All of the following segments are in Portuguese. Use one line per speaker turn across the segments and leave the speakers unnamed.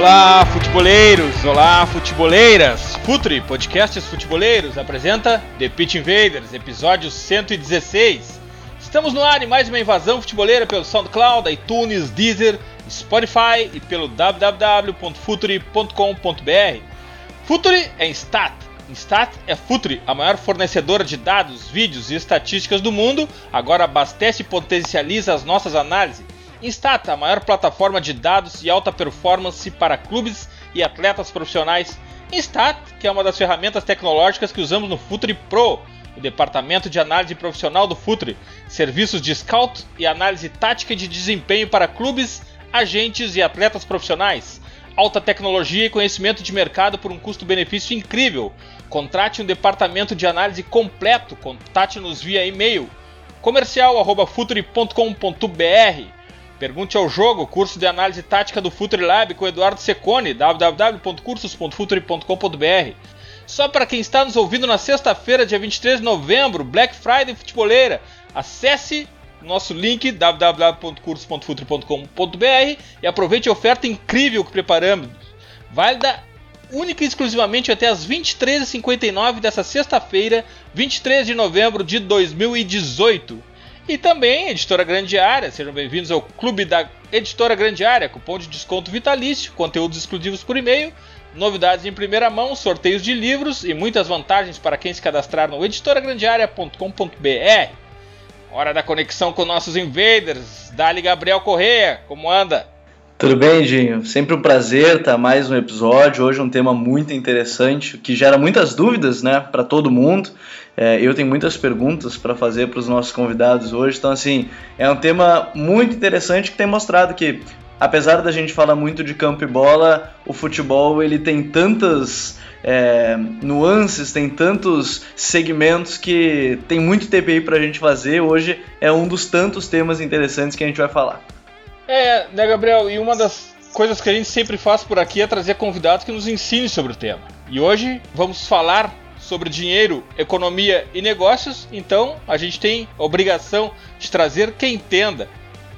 Olá, futeboleiros! Olá, futeboleiras! Futre, podcasts futeboleiros, apresenta The Pitch Invaders, episódio 116. Estamos no ar em mais uma invasão futeboleira pelo SoundCloud, iTunes, Deezer, Spotify e pelo www.futre.com.br. Futre é Instat. Instat é Futre, a maior fornecedora de dados, vídeos e estatísticas do mundo, agora abastece e potencializa as nossas análises Instata, a maior plataforma de dados e alta performance para clubes e atletas profissionais. Instat, que é uma das ferramentas tecnológicas que usamos no Futre Pro, o departamento de análise profissional do Futre, serviços de scout e análise tática de desempenho para clubes, agentes e atletas profissionais. Alta tecnologia e conhecimento de mercado por um custo-benefício incrível. Contrate um departamento de análise completo. Contate-nos via e-mail comercial@futre.com.br Pergunte ao jogo, curso de análise tática do Futre Lab com Eduardo Secone, www.cursos.futre.com.br. Só para quem está nos ouvindo na sexta-feira, dia 23 de novembro, Black Friday Futeboleira. Acesse nosso link www.cursos.futre.com.br e aproveite a oferta incrível que preparamos. Válida única e exclusivamente até as 23h59 dessa sexta-feira, 23 de novembro de 2018. E também Editora Grande Área, sejam bem-vindos ao Clube da Editora Grande Área, cupom de desconto vitalício, conteúdos exclusivos por e-mail, novidades em primeira mão, sorteios de livros e muitas vantagens para quem se cadastrar no editoragrandearea.com.br. Hora da conexão com nossos invaders. Dali Gabriel Correia, como anda?
Tudo bem, Dinho? Sempre um prazer estar mais um episódio. Hoje é um tema muito interessante que gera muitas dúvidas, né, para todo mundo. É, eu tenho muitas perguntas para fazer para os nossos convidados hoje, então assim é um tema muito interessante que tem mostrado que apesar da gente falar muito de campo e bola, o futebol ele tem tantas é, nuances, tem tantos segmentos que tem muito TPI para a gente fazer. Hoje é um dos tantos temas interessantes que a gente vai falar.
É, né, Gabriel? E uma das coisas que a gente sempre faz por aqui é trazer convidados que nos ensinem sobre o tema. E hoje vamos falar sobre dinheiro, economia e negócios, então a gente tem a obrigação de trazer quem entenda.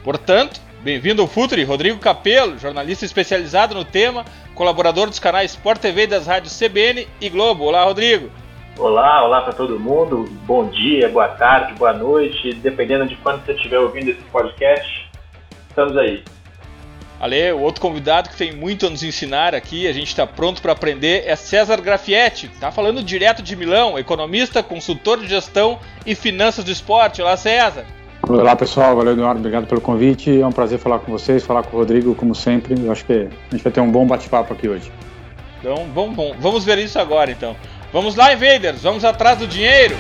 Portanto, bem-vindo ao Futre, Rodrigo Capello, jornalista especializado no tema, colaborador dos canais Sport TV e das rádios CBN e Globo. Olá, Rodrigo.
Olá, olá para todo mundo. Bom dia, boa tarde, boa noite, dependendo de quando você estiver ouvindo esse podcast. Estamos aí.
Ale, o outro convidado que tem muito a nos ensinar aqui, a gente está pronto para aprender, é César Grafietti. Tá falando direto de Milão, economista, consultor de gestão e finanças do esporte. Olá, César.
Olá, pessoal. Valeu, Eduardo. Obrigado pelo convite. É um prazer falar com vocês, falar com o Rodrigo, como sempre. Eu acho que a gente vai ter um bom bate-papo aqui hoje.
Então, vamos, vamos ver isso agora, então. Vamos lá, Invaders. Vamos atrás do dinheiro.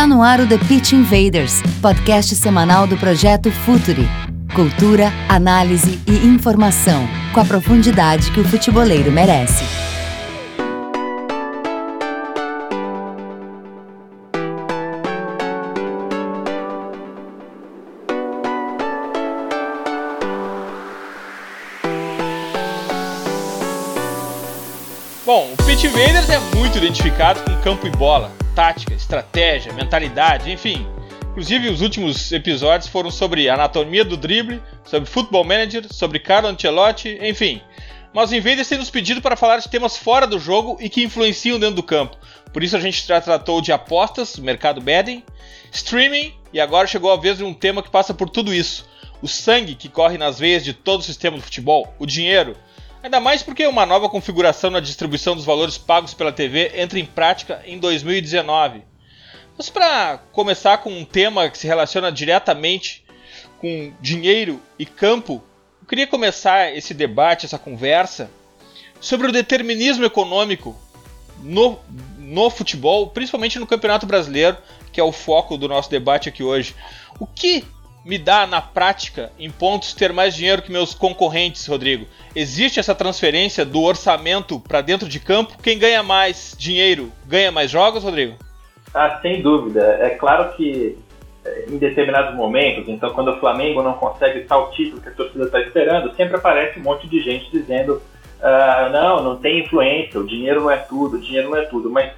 Está no ar o The Pitch Invaders, podcast semanal do projeto Futuri. Cultura, análise e informação, com a profundidade que o futeboleiro merece.
Bom, o Pitch Invaders é muito identificado com campo e bola tática, estratégia, mentalidade, enfim. Inclusive, os últimos episódios foram sobre anatomia do drible, sobre Football Manager, sobre Carlo Ancelotti, enfim. Mas os Invaders têm nos pedido para falar de temas fora do jogo e que influenciam dentro do campo. Por isso a gente já tratou de apostas, mercado betting, streaming e agora chegou a vez de um tema que passa por tudo isso. O sangue que corre nas veias de todo o sistema do futebol, o dinheiro, Ainda mais porque uma nova configuração na distribuição dos valores pagos pela TV entra em prática em 2019. Mas para começar com um tema que se relaciona diretamente com dinheiro e campo, eu queria começar esse debate, essa conversa, sobre o determinismo econômico no, no futebol, principalmente no Campeonato Brasileiro, que é o foco do nosso debate aqui hoje. O que me dá na prática, em pontos, ter mais dinheiro que meus concorrentes, Rodrigo? Existe essa transferência do orçamento para dentro de campo? Quem ganha mais dinheiro ganha mais jogos, Rodrigo?
Ah, sem dúvida. É claro que eh, em determinados momentos, então quando o Flamengo não consegue tal título que a torcida está esperando, sempre aparece um monte de gente dizendo ah, não, não tem influência, o dinheiro não é tudo, o dinheiro não é tudo. Mas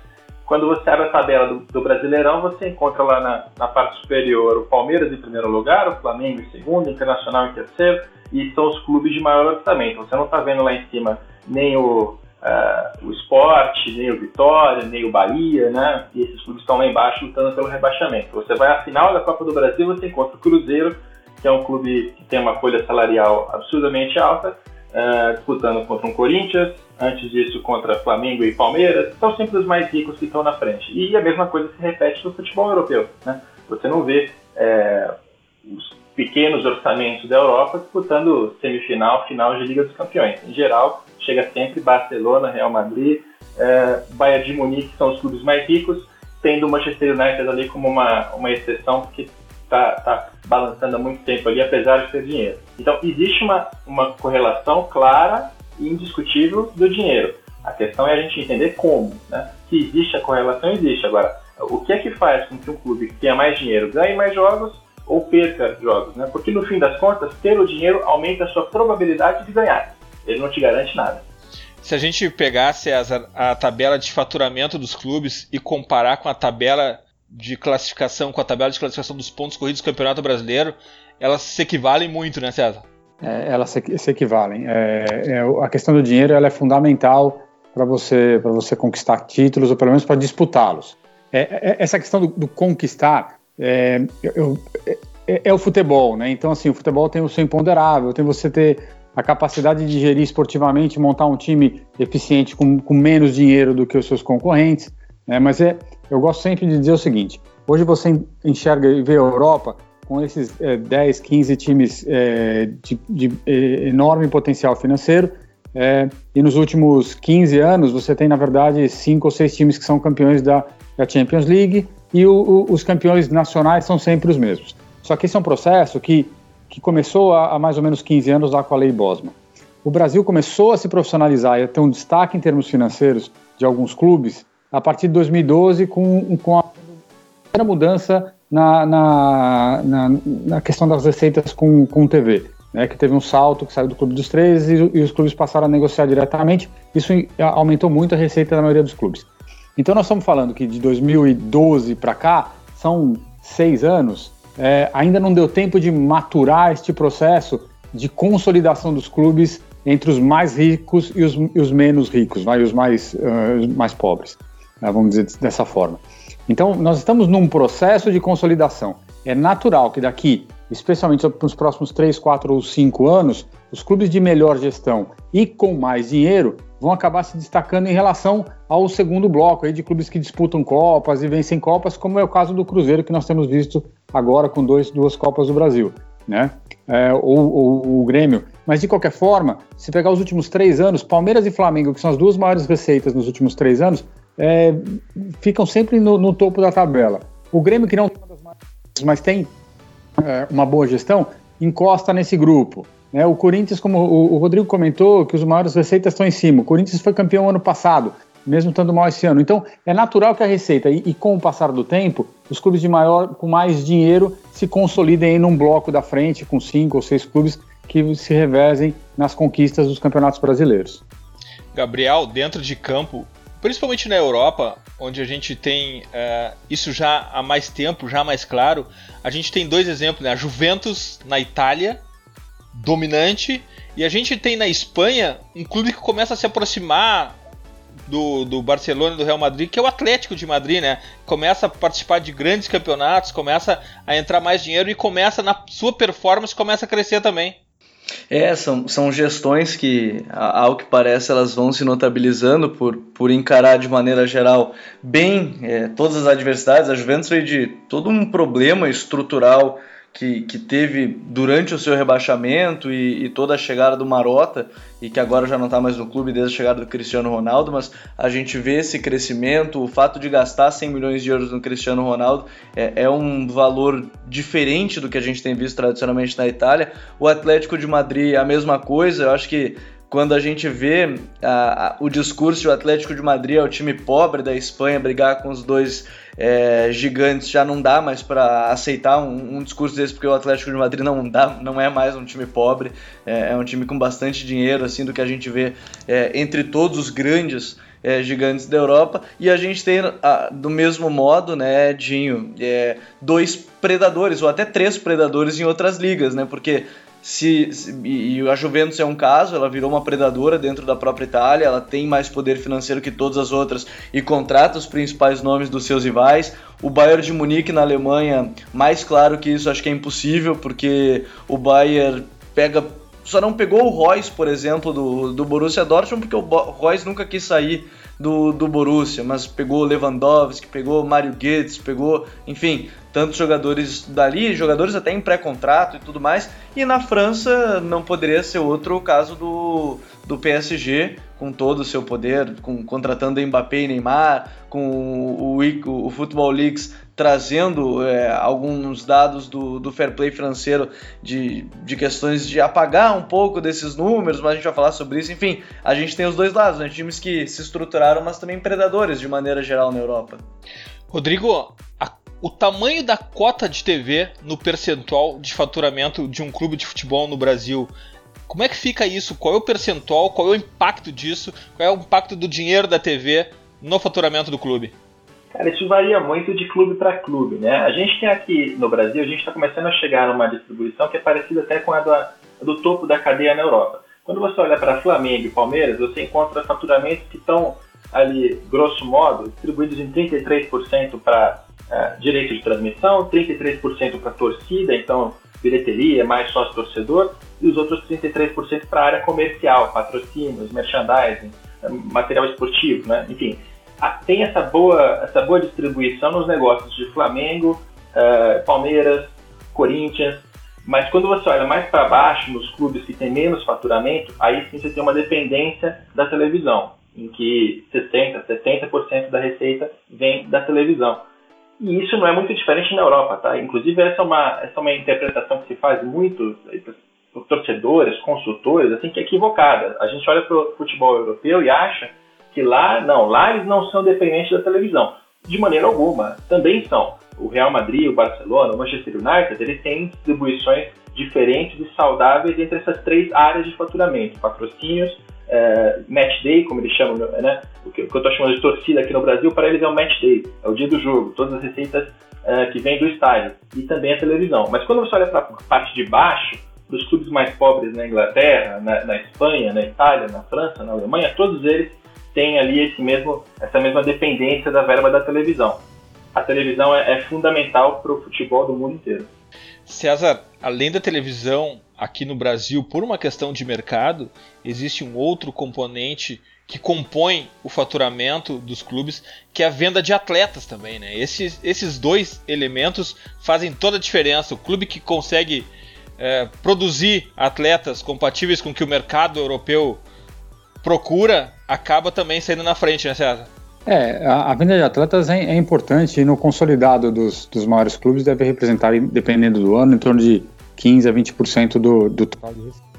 quando você abre a tabela do, do Brasileirão, você encontra lá na, na, parte superior o Palmeiras em primeiro lugar, o Flamengo em segundo, o Internacional em terceiro, e são os clubes de maior orçamento. Você não está vendo lá em cima nem o, uh, o Esporte, nem o Vitória, nem o Bahia, né? E esses clubes estão lá embaixo lutando pelo rebaixamento. Você vai à final da Copa do Brasil, você encontra o Cruzeiro, que é um clube que tem uma folha salarial absurdamente alta, uh, disputando contra um Corinthians, antes disso contra Flamengo e Palmeiras, são sempre os mais ricos que estão na frente. E a mesma coisa se repete no futebol europeu. Né? Você não vê é, os pequenos orçamentos da Europa disputando semifinal, final de Liga dos Campeões. Em geral, chega sempre Barcelona, Real Madrid, é, Bayern de Munique são os clubes mais ricos, tendo o Manchester United ali como uma, uma exceção, porque está tá balançando há muito tempo ali, apesar de ter dinheiro. Então, existe uma, uma correlação clara indiscutível do dinheiro. A questão é a gente entender como. Né? Se existe a correlação, existe. Agora, o que é que faz com que um clube que tenha mais dinheiro ganhe mais jogos ou perca jogos? Né? Porque, no fim das contas, ter o dinheiro aumenta a sua probabilidade de ganhar. Ele não te garante nada.
Se a gente pegasse a, a tabela de faturamento dos clubes e comparar com a tabela de classificação, com a tabela de classificação dos pontos corridos do Campeonato Brasileiro, elas se equivalem muito, né, César?
É, elas se, se equivalem. É, é, a questão do dinheiro ela é fundamental para você, você conquistar títulos, ou pelo menos para disputá-los. É, é, essa questão do, do conquistar é, eu, é, o futebol, né? Então, assim, o futebol tem o seu imponderável, tem você ter a capacidade de gerir esportivamente, montar um time eficiente com, com menos dinheiro do que os seus concorrentes. Né? Mas é, eu gosto sempre de dizer o seguinte: hoje você enxerga e vê a Europa com esses é, 10, 15 times é, de, de é, enorme potencial financeiro. É, e nos últimos 15 anos, você tem, na verdade, cinco ou seis times que são campeões da, da Champions League e o, o, os campeões nacionais são sempre os mesmos. Só que esse é um processo que, que começou há, há mais ou menos 15 anos lá com a Lei Bosman. O Brasil começou a se profissionalizar e a ter um destaque em termos financeiros de alguns clubes a partir de 2012 com, com a primeira mudança na, na, na, na, questão das receitas com, com TV, né, que teve um salto que saiu do Clube dos Três e, e, os clubes passaram a negociar diretamente. Isso aumentou muito a receita da maioria dos clubes. Então nós estamos falando que de 2012 para cá são seis anos. É, ainda não deu tempo de maturar este processo de consolidação dos clubes entre os mais ricos e os, e os menos ricos, vai, os mais, uh, mais pobres né, vamos dizer dessa forma. Então, nós estamos num processo de consolidação. É natural que daqui, especialmente nos próximos 3, 4 ou 5 anos, os clubes de melhor gestão e com mais dinheiro vão acabar se destacando em relação ao segundo bloco aí de clubes que disputam Copas e vencem Copas, como é o caso do Cruzeiro que nós temos visto agora com dois, duas Copas do Brasil, né? É, ou, ou o Grêmio. Mas de qualquer forma, se pegar os últimos três anos, Palmeiras e Flamengo, que são as duas maiores receitas nos últimos três anos, é, ficam sempre no, no, topo da tabela. O Grêmio, que não tem uma das maiores, mas tem é, uma boa gestão, encosta nesse grupo. Né? O Corinthians, como o, o, Rodrigo comentou, que os maiores receitas estão em cima. O Corinthians foi campeão ano passado, mesmo estando mal esse ano. Então, é natural que a receita, e, e com o passar do tempo, os clubes de maior, com mais dinheiro, se consolidem num bloco da frente, com cinco ou seis clubes que se revezem nas conquistas dos campeonatos brasileiros.
Gabriel, dentro de campo, principalmente na Europa, onde a gente tem uh, isso já há mais tempo, já mais claro, a gente tem dois exemplos, né? A Juventus na Itália, dominante, e a gente tem na Espanha um clube que começa a se aproximar do, do Barcelona e do Real Madrid, que é o Atlético de Madrid, né? Começa a participar de grandes campeonatos, começa a entrar mais dinheiro e começa, na sua performance, começa a crescer também.
É, são, são gestões que, ao que parece, elas vão se notabilizando por, por encarar de maneira geral bem é, todas as adversidades. A Juventus veio de todo um problema estrutural que, que teve durante o seu rebaixamento e, e, toda a chegada do Marota, e que agora já não está mais no clube desde a chegada do Cristiano Ronaldo, mas a gente vê esse crescimento, o fato de gastar 100 milhões de euros no Cristiano Ronaldo é, é um valor diferente do que a gente tem visto tradicionalmente na Itália. O Atlético de Madrid, a mesma coisa, eu acho que quando a gente vê a, a, o discurso de o Atlético de Madrid é o time pobre da Espanha brigar com os dois é, gigantes, já não dá mais para aceitar um, um, discurso desse, porque o Atlético de Madrid não, dá, não é mais um time pobre, é, é um time com bastante dinheiro, assim, do que a gente vê é, entre todos os grandes é, gigantes da Europa. E a gente tem, a, do mesmo modo, né, Dinho, é, dois predadores, ou até três predadores em outras ligas, né? Porque se, se, e a Juventus é um caso, ela virou uma predadora dentro da própria Itália, ela tem mais poder financeiro que todas as outras e contrata os principais nomes dos seus rivais. O Bayern de Munique na Alemanha, mais claro que isso, acho que é impossível, porque o Bayern pega só não pegou o Royce, por exemplo, do, do Borussia Dortmund, porque o Royce nunca quis sair do, do Borussia, mas pegou Lewandowski, pegou Mario Götze, pegou, enfim, tantos jogadores dali, jogadores até em pré-contrato e tudo mais. E na França não poderia ser outro o caso do, do PSG, com todo o seu poder, com, contratando Mbappé e Neymar, com o, o, o Football Leagues trazendo é, alguns dados do, do fair play financeiro de, de questões de apagar um pouco desses números, mas a gente vai falar sobre isso. Enfim, a gente tem os dois lados, né? times que se estruturaram, mas também predadores de maneira geral na Europa.
Rodrigo, o tamanho da cota de TV no percentual de faturamento de um clube de futebol no Brasil. Como é que fica isso? Qual é o percentual? Qual é o impacto disso? Qual é o impacto do dinheiro da TV no faturamento do clube?
Cara, isso varia muito de clube para clube, né? A gente tem aqui no Brasil, a gente está começando a chegar numa distribuição que é parecida até com a do, do topo da cadeia na Europa. Quando você olha para Flamengo e Palmeiras, você encontra faturamentos que estão ali, grosso modo, distribuídos em 33% para é, direito de transmissão, 33% para torcida, então bilheteria, mais sócio-torcedor, e os outros 33% para a área comercial, patrocínios, merchandising, é, material esportivo, né? enfim. Tem essa boa, essa boa distribuição nos negócios de Flamengo, uh, Palmeiras, Corinthians, mas quando você olha mais para baixo, nos clubes que têm menos faturamento, aí sim você tem uma dependência da televisão, em que 60%, 70% da receita vem da televisão. E isso não é muito diferente na Europa, tá? Inclusive, essa é uma, essa é uma interpretação que se faz muito por torcedores, consultores, assim, que é equivocada. A gente olha para o futebol europeu e acha que lá, não, lá eles não são dependentes da televisão. De maneira alguma, também são. O Real Madrid, o Barcelona, o Manchester United, eles têm distribuições diferentes e saudáveis entre essas três áreas de faturamento: patrocínios, é, match day, como eles chamam, né? O que, eu estou chamando de torcida aqui no Brasil, para eles é o match day, é o dia do jogo, todas as receitas é, que vêm do estádio e também a televisão. Mas quando você olha para a parte de baixo, dos clubes mais pobres na Inglaterra, na, na, Espanha, na Itália, na França, na Alemanha, todos eles têm ali esse mesmo, essa mesma dependência da verba da televisão. A televisão é, é fundamental para o futebol do mundo inteiro.
César, além da televisão, aqui no Brasil, por uma questão de mercado, existe um outro componente que compõe o faturamento dos clubes, que é a venda de atletas também. Né? Esses, esses dois elementos fazem toda a diferença. O clube que consegue é, produzir atletas compatíveis com o que o mercado europeu procura acaba também saindo na frente, né, César?
É, a, a venda de atletas é, é, importante e no consolidado dos, dos maiores clubes deve representar, dependendo do ano, em torno de 15 a 20% do, do total de receita.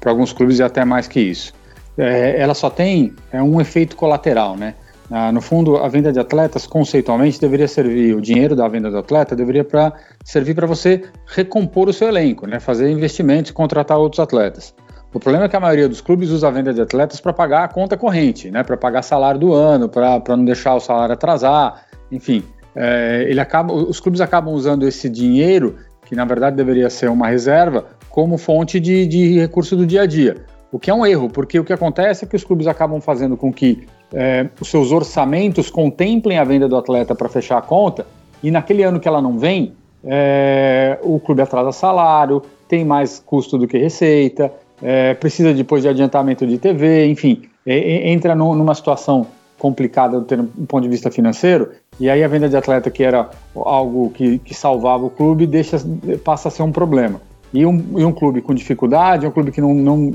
Para alguns clubes é até mais que isso. É, ela só tem é um efeito colateral, né? Ah, no fundo, a venda de atletas, conceitualmente, deveria servir, o dinheiro da venda do atleta deveria pra, servir para você recompor o seu elenco, né? fazer investimentos contratar outros atletas. O problema é que a maioria dos clubes usa a venda de atletas para pagar a conta corrente, né? para pagar salário do ano, para não deixar o salário atrasar, enfim. É, ele acaba, os clubes acabam usando esse dinheiro que na verdade deveria ser uma reserva, como fonte de, de recurso do dia a dia. O que é um erro, porque o que acontece é que os clubes acabam fazendo com que é, os seus orçamentos contemplem a venda do atleta para fechar a conta, e naquele ano que ela não vem, é, o clube atrasa salário, tem mais custo do que receita, é, precisa depois de adiantamento de TV, enfim, é, é, entra no, numa situação complicada do um ponto de vista financeiro, e aí a venda de atleta, que era algo que, que salvava o clube, deixa, passa a ser um problema. E um, e um clube com dificuldade, um clube que não, não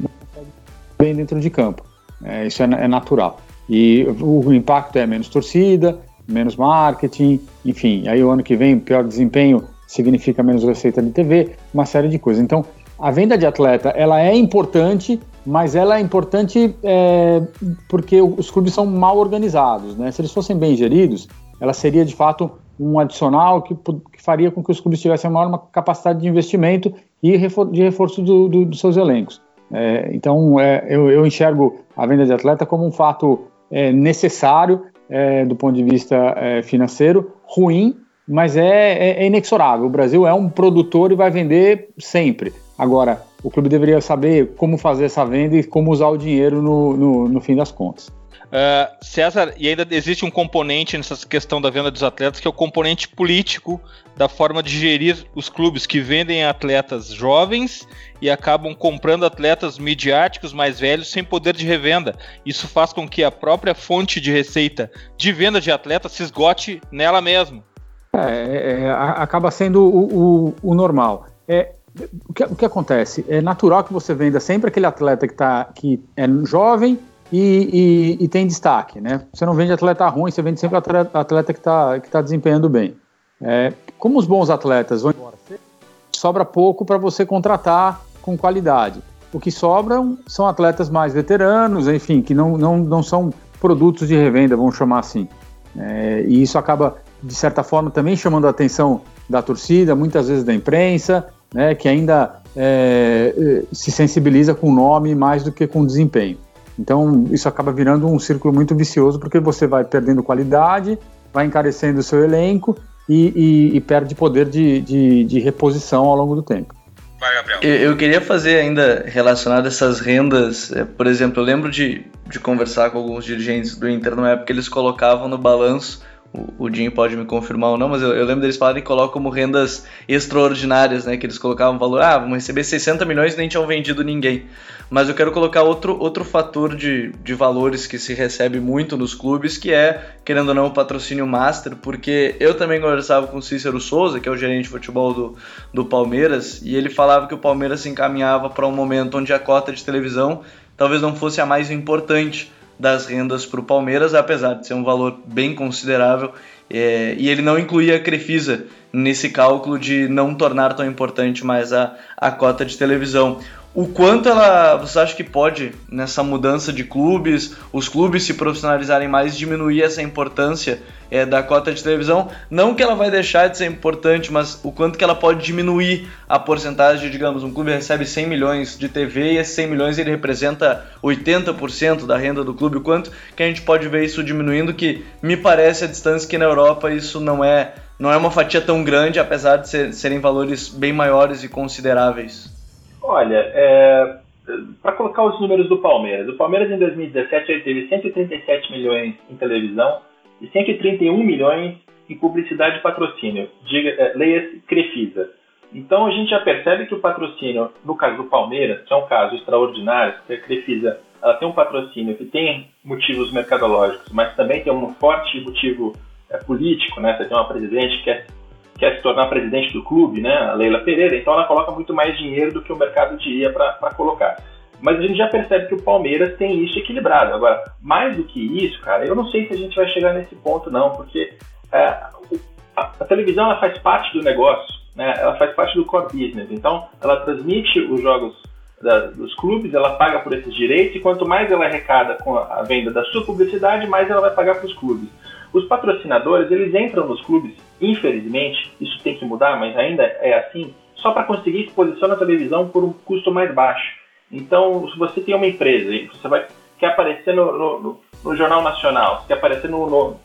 bem dentro de campo. É, isso é, é, natural. E o, o impacto é menos torcida, menos marketing, enfim. Aí o ano que vem, pior desempenho significa menos receita de TV, uma série de coisas. Então, a venda de atleta, ela é importante, mas ela é importante é, porque os clubes são mal organizados, né? Se eles fossem bem geridos, ela seria de fato um adicional que, que faria com que os clubes tivessem uma maior capacidade de investimento e de reforço do, do, dos seus elencos. É, então, é, eu, eu, enxergo a venda de atleta como um fato é, necessário é, do ponto de vista é, financeiro, ruim, mas é, inexorável. O Brasil é um produtor e vai vender sempre. Agora, o clube deveria saber como fazer essa venda e como usar o dinheiro no, no, no fim das contas.
Uh, César, e ainda existe um componente nessa questão da venda dos atletas que é o componente político da forma de gerir os clubes que vendem atletas jovens e acabam comprando atletas midiáticos mais velhos sem poder de revenda. Isso faz com que a própria fonte de receita de venda de atletas se esgote nela mesma.
É, é, acaba sendo o, o, o normal. É, o que, o que, acontece? É natural que você venda sempre aquele atleta que, tá, que é jovem e, e, e, tem destaque, né? Você não vende atleta ruim, você vende sempre atleta, atleta que está que tá desempenhando bem. É, como os bons atletas vão embora, sobra pouco para você contratar com qualidade. O que sobram são atletas mais veteranos, enfim, que não, não, não são produtos de revenda, vamos chamar assim. É, e isso acaba, de certa forma, também chamando a atenção da torcida, muitas vezes da imprensa, né, que ainda é, se sensibiliza com o nome mais do que com o desempenho. Então, isso acaba virando um círculo muito vicioso, porque você vai perdendo qualidade, vai encarecendo o seu elenco e, e, e perde poder de, de, de, reposição ao longo do tempo.
Vai, Gabriel. Eu, eu, queria fazer ainda relacionado essas rendas, é, por exemplo, eu lembro de, de conversar com alguns dirigentes do Inter na época que eles colocavam no balanço o, Jim pode me confirmar ou não, mas eu, eu lembro deles falarem que colocam como rendas extraordinárias, né? Que eles colocavam valor, ah, vamos receber 60 milhões e nem tinham vendido ninguém. Mas eu quero colocar outro, outro fator de, de valores que se recebe muito nos clubes, que é, querendo ou não, o patrocínio master, porque eu também conversava com o Cícero Souza, que é o gerente de futebol do, do Palmeiras, e ele falava que o Palmeiras se encaminhava para um momento onde a cota de televisão talvez não fosse a mais importante das rendas para o Palmeiras, apesar de ser um valor bem considerável. É, e ele não incluía a Crefisa nesse cálculo de não tornar tão importante mais a, a cota de televisão. O quanto ela, você acha que pode, nessa mudança de clubes, os clubes se profissionalizarem mais, diminuir essa importância é, da cota de televisão? Não que ela vai deixar de ser importante, mas o quanto que ela pode diminuir a porcentagem, digamos, um clube recebe 100 milhões de TV e esses 100 milhões ele representa 80% da renda do clube, o quanto que a gente pode ver isso diminuindo, que me parece a distância que na Europa isso não é, não é uma fatia tão grande, apesar de ser, serem valores bem maiores e consideráveis.
Olha, é, para colocar os números do Palmeiras, o Palmeiras em 2017 ele teve 137 milhões em televisão e 131 milhões em publicidade e patrocínio. Diga, é, leia Crefisa. Então a gente já percebe que o patrocínio, no caso do Palmeiras, que é um caso extraordinário, porque a Crefisa ela tem um patrocínio que tem motivos mercadológicos, mas também tem um forte motivo é, político, né? Você tem uma presidente que é quer se tornar presidente do clube, né, a Leila Pereira, então ela coloca muito mais dinheiro do que o mercado diria para colocar. Mas a gente já percebe que o Palmeiras tem isso equilibrado. Agora, mais do que isso, cara, eu não sei se a gente vai chegar nesse ponto não, porque é, a, a, televisão ela faz parte do negócio, né, ela faz parte do core business. Então, ela transmite os jogos da, dos clubes, ela paga por esses direitos e quanto mais ela arrecada com a venda da sua publicidade, mais ela vai pagar para os clubes. Os patrocinadores, eles entram nos clubes, infelizmente, isso tem que mudar, mas ainda é assim, só para conseguir exposição na televisão por um custo mais baixo. Então, se você tem uma empresa e você vai, quer aparecer no, no, no Jornal Nacional, quer aparecer no, no,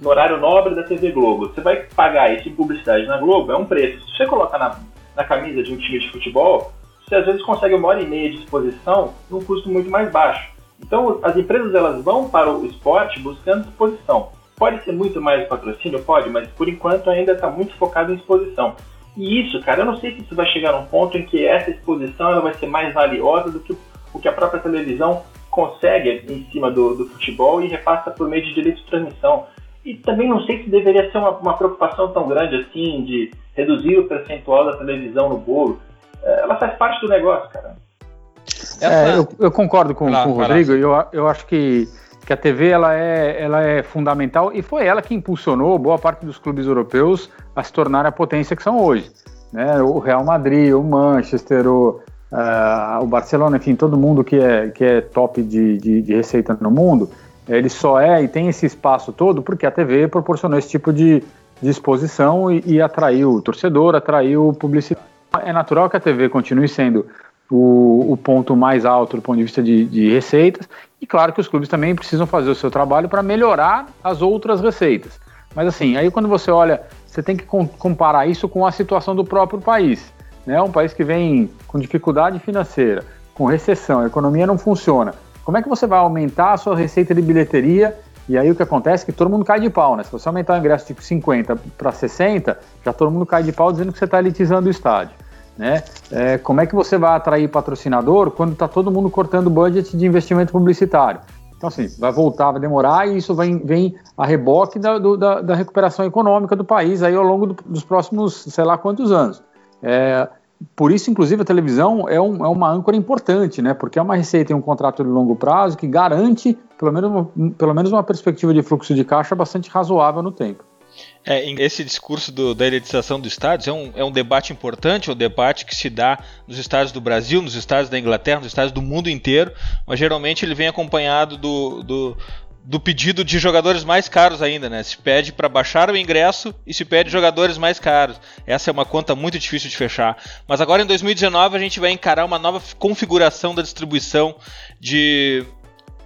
no, horário nobre da TV Globo, você vai pagar isso em publicidade na Globo, é um preço. Se você colocar na, na camisa de um time de futebol, você às vezes consegue uma hora e meia de exposição num custo muito mais baixo. Então, as empresas elas vão para o esporte buscando exposição. Pode ser muito mais patrocínio? Pode, mas por enquanto ainda está muito focado em exposição. E isso, cara, eu não sei se isso vai chegar num ponto em que essa exposição ela vai ser mais valiosa do que o que a própria televisão consegue em cima do, do futebol e repassa por meio de direitos de transmissão. E também não sei se deveria ser uma, uma preocupação tão grande assim de reduzir o percentual da televisão no bolo. É, ela faz parte do negócio, cara.
É, eu, eu, concordo com, com o Rodrigo. Eu, eu acho que, que a TV ela é, ela é fundamental e foi ela que impulsionou boa parte dos clubes europeus a se tornar a potência que são hoje. Né? O Real Madrid, o Manchester, o, uh, o Barcelona, enfim, todo mundo que é, que é top de, de, de, receita no mundo, ele só é e tem esse espaço todo porque a TV proporcionou esse tipo de, de exposição e, e atraiu o torcedor, atraiu publicidade. É natural que a TV continue sendo o, o, ponto mais alto do ponto de vista de, de, receitas. E claro que os clubes também precisam fazer o seu trabalho para melhorar as outras receitas. Mas assim, aí quando você olha, você tem que comparar isso com a situação do próprio país. Né? Um país que vem com dificuldade financeira, com recessão, a economia não funciona. Como é que você vai aumentar a sua receita de bilheteria? E aí o que acontece é que todo mundo cai de pau, né? Se você aumentar o ingresso de 50 para 60, já todo mundo cai de pau dizendo que você está elitizando o estádio. Né? É, como é que você vai atrair patrocinador quando está todo mundo cortando budget de investimento publicitário? Então, assim, vai voltar, vai demorar e isso vem, vem a reboque da, do, da, da, recuperação econômica do país aí ao longo do, dos próximos, sei lá quantos anos. É, por isso, inclusive, a televisão é, um, é, uma âncora importante, né? Porque é uma receita e um contrato de longo prazo que garante, pelo menos, pelo menos uma perspectiva de fluxo de caixa bastante razoável no tempo.
É, esse discurso do, da elitização dos estádios é um, é um debate importante, é um debate que se dá nos estados do Brasil, nos estados da Inglaterra, nos estados do mundo inteiro, mas geralmente ele vem acompanhado do, do, do pedido de jogadores mais caros ainda, né? Se pede para baixar o ingresso e se pede jogadores mais caros. Essa é uma conta muito difícil de fechar. Mas agora em 2019 a gente vai encarar uma nova configuração da distribuição de,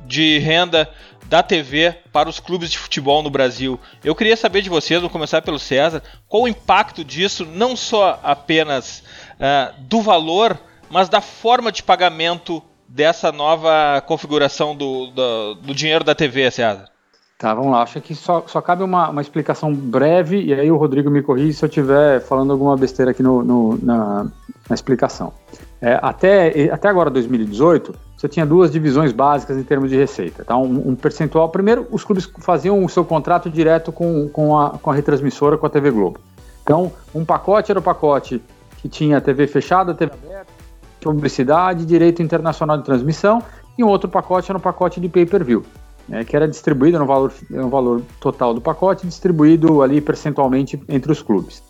de renda da TV para os clubes de futebol no Brasil. Eu queria saber de vocês, vou começar pelo César, qual o impacto disso, não só apenas uh, do valor, mas da forma de pagamento dessa nova configuração do, do, do dinheiro da TV, César.
Tá, vamos lá. Acho que só, só cabe uma, uma explicação breve, e aí o Rodrigo me corrige se eu estiver falando alguma besteira aqui no, no na, na, explicação. É, até, até agora, 2018, você tinha duas divisões básicas em termos de receita. Tá? Um, um, percentual. Primeiro, os clubes faziam o seu contrato direto com, com, a, com a retransmissora, com a TV Globo. Então, um pacote era o pacote que tinha TV fechada, TV aberta, publicidade, direito internacional de transmissão, e um outro pacote era um pacote de pay-per-view, né, que era distribuído no valor, no valor total do pacote, distribuído ali percentualmente entre os clubes.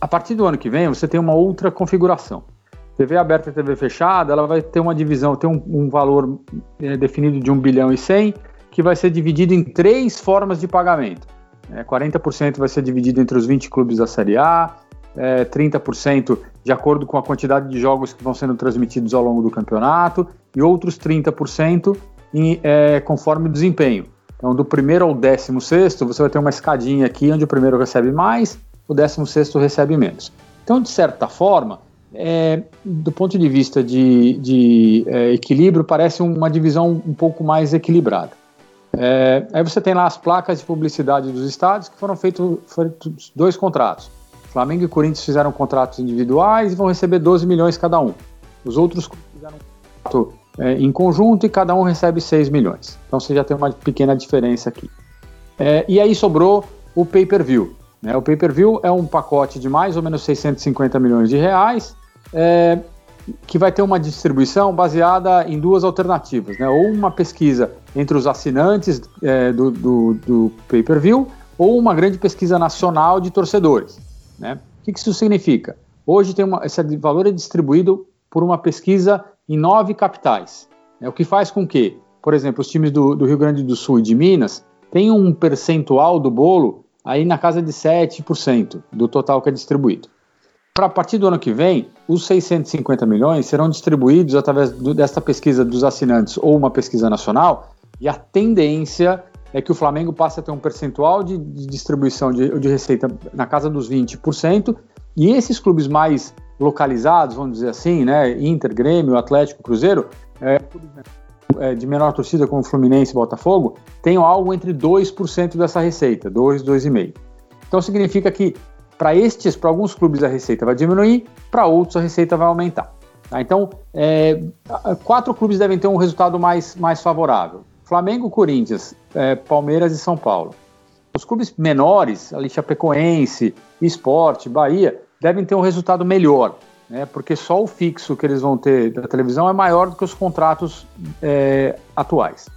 A partir do ano que vem, você tem uma outra configuração. TV aberta e TV fechada, ela vai ter uma divisão, tem um, um valor é, definido de 1 bilhão e 100, que vai ser dividido em três formas de pagamento. É, 40% vai ser dividido entre os 20 clubes da Série A, é, 30% de acordo com a quantidade de jogos que vão sendo transmitidos ao longo do campeonato, e outros 30% em, é, conforme o desempenho. Então, do primeiro ao décimo sexto, você vai ter uma escadinha aqui onde o primeiro recebe mais, o décimo sexto recebe menos. Então, de certa forma, é, do ponto de vista de, de é, equilíbrio, parece uma divisão um pouco mais equilibrada. É, aí você tem lá as placas de publicidade dos estados que foram feitos, dois contratos. Flamengo e Corinthians fizeram contratos individuais e vão receber 12 milhões cada um. Os outros fizeram é, em conjunto e cada um recebe 6 milhões. Então você já tem uma pequena diferença aqui. É, e aí sobrou o pay-per-view. Né? O pay-per-view é um pacote de mais ou menos 650 milhões de reais é, que vai ter uma distribuição baseada em duas alternativas, né? ou uma pesquisa entre os assinantes é, do, do, do pay-per-view, ou uma grande pesquisa nacional de torcedores. Né? O que, isso significa? Hoje tem uma, esse valor é distribuído por uma pesquisa em nove capitais, né? o que faz com que, por exemplo, os times do, do Rio Grande do Sul e de Minas tenham um percentual do bolo aí na casa de 7% do total que é distribuído. Para a partir do ano que vem, os 650 milhões serão distribuídos através do, desta pesquisa dos assinantes ou uma pesquisa nacional, e a tendência é que o Flamengo passe a ter um percentual de, de distribuição de, de, receita na casa dos 20%, e esses clubes mais localizados, vamos dizer assim, né, Inter, Grêmio, Atlético, Cruzeiro, é, é de menor torcida como Fluminense e Botafogo, tenham algo entre 2% dessa receita, 2, 2,5%. Então significa que para estes, para alguns clubes a receita vai diminuir, para outros a receita vai aumentar. Tá? Então, é, quatro clubes devem ter um resultado mais, mais favorável: Flamengo, Corinthians, é, Palmeiras e São Paulo. Os clubes menores, ali Chapecoense, Esporte, Bahia, devem ter um resultado melhor, né? porque só o fixo que eles vão ter da televisão é maior do que os contratos é, atuais.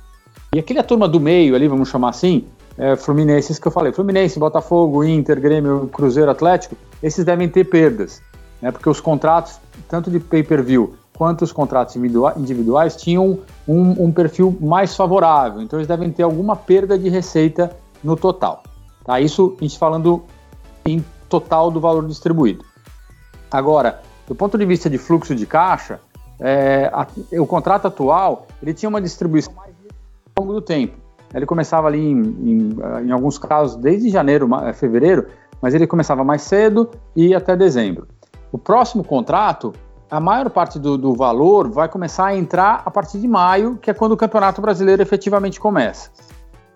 E aquele a turma do meio ali, vamos chamar assim, é, Fluminense, que eu falei, Fluminense, Botafogo, Inter, Grêmio, Cruzeiro, Atlético, esses devem ter perdas, né? porque os contratos, tanto de pay-per-view quanto os contratos individuais, tinham um, um perfil mais favorável, então eles devem ter alguma perda de receita no total. Tá? Isso a gente falando em total do valor distribuído. Agora, do ponto de vista de fluxo de caixa, é, a, o contrato atual ele tinha uma distribuição mais ao longo do tempo. Ele começava ali em, em, em alguns casos desde janeiro, fevereiro, mas ele começava mais cedo e até dezembro. O próximo contrato, a maior parte do, do valor vai começar a entrar a partir de maio, que é quando o Campeonato Brasileiro efetivamente começa.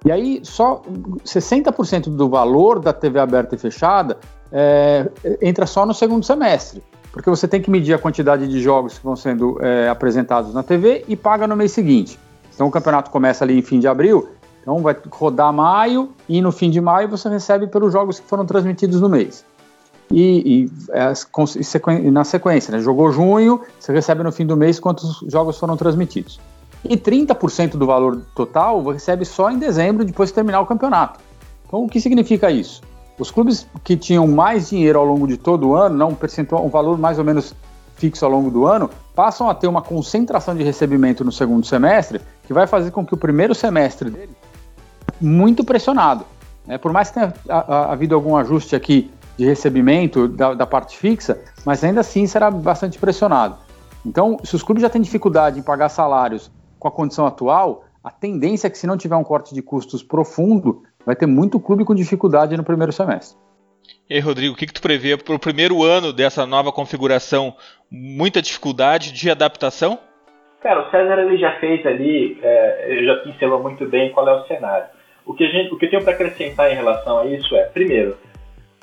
E aí, só 60% do valor da TV aberta e fechada é, entra só no segundo semestre, porque você tem que medir a quantidade de jogos que vão sendo é, apresentados na TV e paga no mês seguinte. Então, o campeonato começa ali em fim de abril, então vai rodar maio e no fim de maio você recebe pelos jogos que foram transmitidos no mês. E, e, é, e na sequência, né, jogou junho, você recebe no fim do mês quantos jogos foram transmitidos e 30% do valor total você recebe só em dezembro, depois de terminar o campeonato. Então, o que significa isso? Os clubes que tinham mais dinheiro ao longo de todo o ano, não um percentual, um valor mais ou menos fixo ao longo do ano, passam a ter uma concentração de recebimento no segundo semestre, que vai fazer com que o primeiro semestre dele muito pressionado. É, por mais que tenha havido algum ajuste aqui de recebimento da, da parte fixa, mas ainda assim será bastante pressionado. Então, se os clubes já têm dificuldade em pagar salários com a condição atual, a tendência é que se não tiver um corte de custos profundo, vai ter muito clube com dificuldade no primeiro semestre.
E aí, Rodrigo, o que, que tu prevê para o primeiro ano dessa nova configuração? Muita dificuldade de adaptação?
Cara, o César ele já fez ali, é, ele já pincelou muito bem qual é o cenário. O que, a gente, o que eu tenho para acrescentar em relação a isso é, primeiro,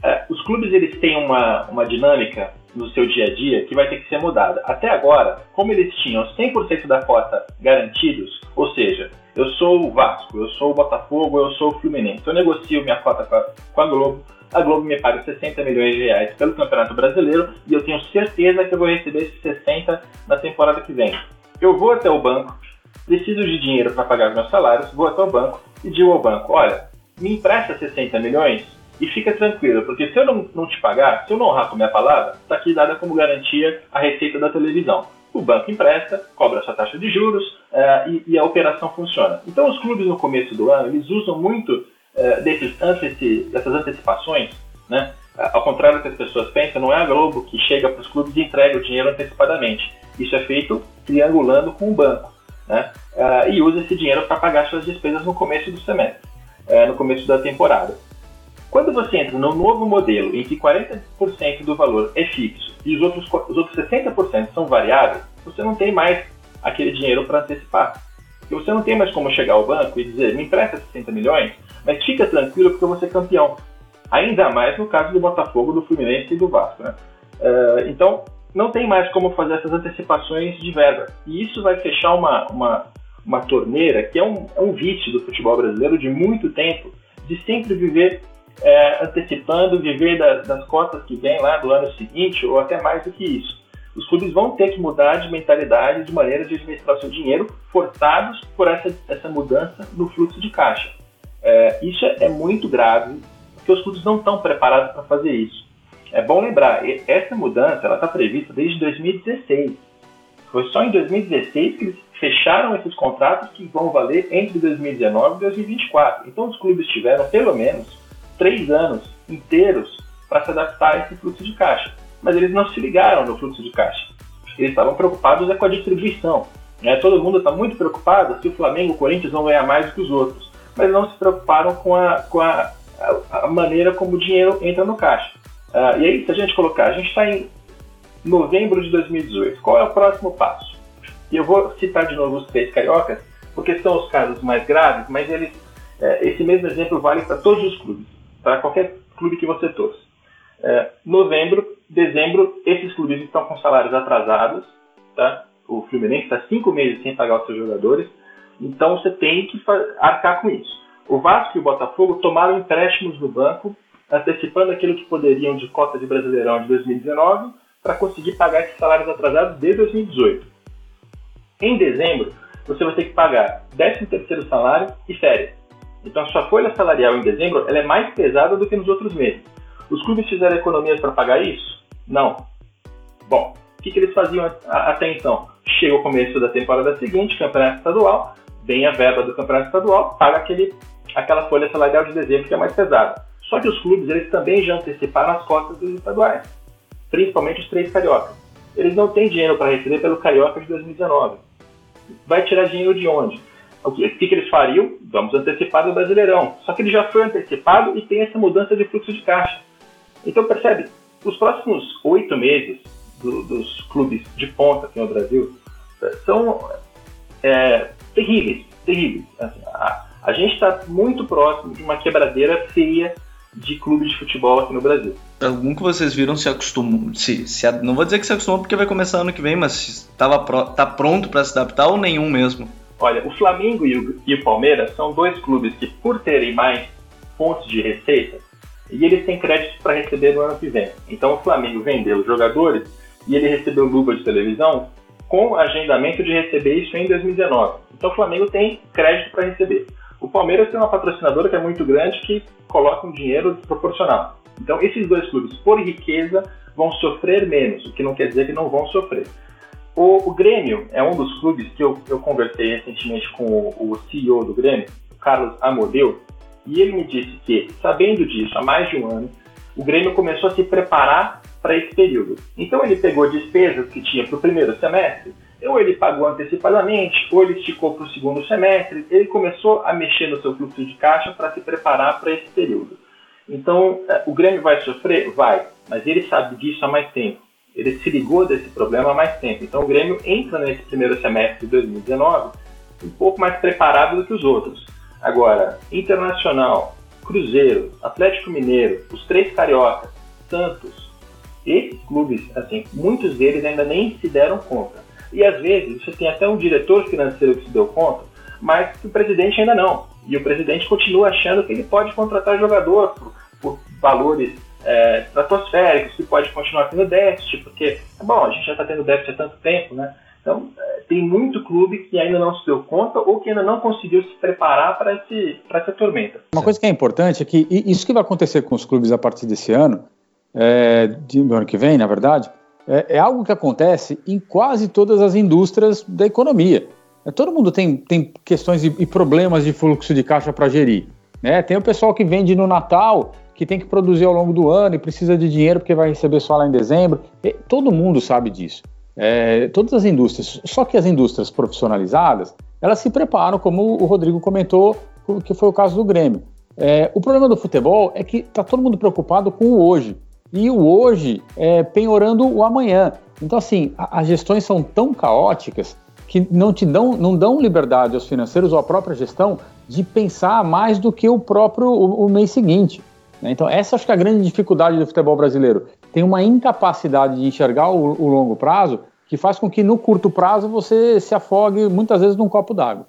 é, os clubes eles têm uma, uma dinâmica no seu dia a dia que vai ter que ser mudada. Até agora, como eles tinham 100% da cota garantidos, ou seja, eu sou o Vasco, eu sou o Botafogo, eu sou o Fluminense, eu negocio minha cota com a, com a Globo, a Globo me paga 60 milhões de reais pelo Campeonato Brasileiro e eu tenho certeza que eu vou receber esses 60 na temporada que vem. Eu vou até o banco, preciso de dinheiro para pagar meus salários, vou até o banco digo ao banco, olha, me empresta 60 milhões e fica tranquilo, porque se eu não, não te pagar, se eu não honrar com minha palavra, está aqui dada como garantia a receita da televisão. O banco empresta, cobra sua taxa de juros uh, e, e, a operação funciona. Então os clubes no começo do ano, eles usam muito uh, desses anteci dessas antecipações, né? Ao contrário do que as pessoas pensam, não é a Globo que chega para os clubes e entrega o dinheiro antecipadamente. Isso é feito triangulando com o banco. Né? e usa esse dinheiro para pagar suas despesas no começo do semestre, no começo da temporada. Quando você entra no novo modelo em que 40% do valor é fixo e os outros, os outros 60% são variáveis, você não tem mais aquele dinheiro para antecipar. E você não tem mais como chegar ao banco e dizer, me empresta 60 milhões, mas fica tranquilo porque eu vou ser campeão. Ainda mais no caso do Botafogo, do Fluminense e do Vasco. Né? Uh, então, não tem mais como fazer essas antecipações de verba. E isso vai fechar uma, uma, uma torneira que é um, é um vício do futebol brasileiro de muito tempo, de sempre viver é, antecipando viver da, das cotas que vem lá do ano seguinte, ou até mais do que isso. Os clubes vão ter que mudar de mentalidade, de maneira de administrar seu dinheiro, forçados por essa, essa mudança no fluxo de caixa. É, isso é, é muito grave, porque os clubes não estão preparados para fazer isso. É bom lembrar, essa mudança está prevista desde 2016. Foi só em 2016 que eles fecharam esses contratos que vão valer entre 2019 e 2024. Então os clubes tiveram pelo menos três anos inteiros para se adaptar a esse fluxo de caixa. Mas eles não se ligaram no fluxo de caixa. Eles estavam preocupados é com a distribuição. Né? Todo mundo está muito preocupado se o Flamengo e o Corinthians vão ganhar mais que os outros. Mas não se preocuparam com a, com a, a maneira como o dinheiro entra no caixa. Uh, e aí, se a gente colocar, a gente está em novembro de 2018. Qual é o próximo passo? E eu vou citar de novo os três cariocas, porque são os casos mais graves, mas eles, é, esse mesmo exemplo vale para todos os clubes para qualquer clube que você torça. É, novembro, dezembro, esses clubes estão com salários atrasados, tá? O Fluminense está cinco meses sem pagar os seus jogadores, então você tem que arcar com isso. O Vasco e o Botafogo tomaram empréstimos no banco, antecipando aquilo que poderiam de cota de Brasileirão de 2019 para conseguir pagar esses salários atrasados de 2018. Em dezembro, você vai ter que pagar 13º salário e férias. Então a sua folha salarial em dezembro é mais pesada do que nos outros meses. Os clubes fizeram economias para pagar isso? Não. Bom, o que, que eles faziam até então? Chega o começo da temporada seguinte, campeonato estadual, vem a verba do campeonato estadual, paga aquele, aquela folha salarial de dezembro que é mais pesada. Só que os clubes eles também já anteciparam as cotas dos estaduais, principalmente os três cariocas. Eles não têm dinheiro para receber pelo carioca de 2019. Vai tirar dinheiro de onde? O que, o que, eles fariam? Vamos antecipar do Brasileirão. Só que ele já foi antecipado e tem essa mudança de fluxo de caixa. Então percebe, os próximos oito meses do, dos clubes de ponta aqui no Brasil eh, são é, terríveis, terríveis. Assim, a, a gente está muito próximo de uma quebradeira feia de clubes de futebol aqui no Brasil.
Algum que vocês viram se acostumou, se, se, não vou dizer que se acostumou porque vai começar ano que vem, mas estava tá pronto para se adaptar ou nenhum mesmo?
Olha, o Flamengo e o, e o Palmeiras são dois clubes que, por terem mais fontes de receita, e eles têm crédito para receber no ano que vem. Então o Flamengo vendeu os jogadores e ele recebeu luva de televisão com agendamento de receber isso em 2019. Então o Flamengo tem crédito para receber. O Palmeiras tem uma patrocinadora que é muito grande que coloca um dinheiro desproporcional. Então esses dois clubes, por riqueza, vão sofrer menos, o que não quer dizer que não vão sofrer. O, o Grêmio é um dos clubes que eu, eu conversei recentemente com o, o CEO do Grêmio, Carlos Amodeu, e ele me disse que, sabendo disso há mais de um ano, o Grêmio começou a se preparar para esse período. Então ele pegou despesas que tinha para o primeiro semestre, ou ele pagou antecipadamente, ou ele esticou para o segundo semestre, ele começou a mexer no seu fluxo de caixa para se preparar para esse período. Então, é, o Grêmio vai sofrer? Vai, mas ele sabe disso há mais tempo. Ele se ligou desse problema há mais tempo. Então, o Grêmio entra nesse primeiro semestre de 2019 um pouco mais preparado do que os outros. Agora, Internacional, Cruzeiro, Atlético Mineiro, os três cariocas, Santos, esses clubes, assim, muitos deles ainda nem se deram conta. E às vezes você tem até um diretor financeiro que se deu conta, mas o presidente ainda não. E o presidente continua achando que ele pode contratar jogador por, por valores é, estratosféricos, que pode continuar tendo déficit, porque, bom, a gente já está tendo déficit há tanto tempo, né? Então, é, tem muito clube que ainda não se deu conta ou que ainda não conseguiu se preparar para essa tormenta.
Uma coisa que é importante é que isso que vai acontecer com os clubes a partir desse ano, é, do ano que vem, na verdade, é, é, algo que acontece em quase todas as indústrias da economia. É, todo mundo tem, tem questões e, e problemas de fluxo de caixa para gerir. Né? Tem o pessoal que vende no Natal, que tem que produzir ao longo do ano e precisa de dinheiro porque vai receber só lá em dezembro. E todo mundo sabe disso é, todas as indústrias, só que as indústrias profissionalizadas, elas se preparam, como o Rodrigo comentou, que foi o caso do Grêmio. É, o problema do futebol é que está todo mundo preocupado com o hoje, e o hoje é penhorando o amanhã. Então, assim, a, as gestões são tão caóticas que não te dão, não dão liberdade aos financeiros ou à própria gestão de pensar mais do que o próprio o, o mês seguinte. Né? Então, essa acho que é a grande dificuldade do futebol brasileiro tem uma incapacidade de enxergar o, o longo prazo que faz com que no curto prazo você se afogue muitas vezes num copo d'água.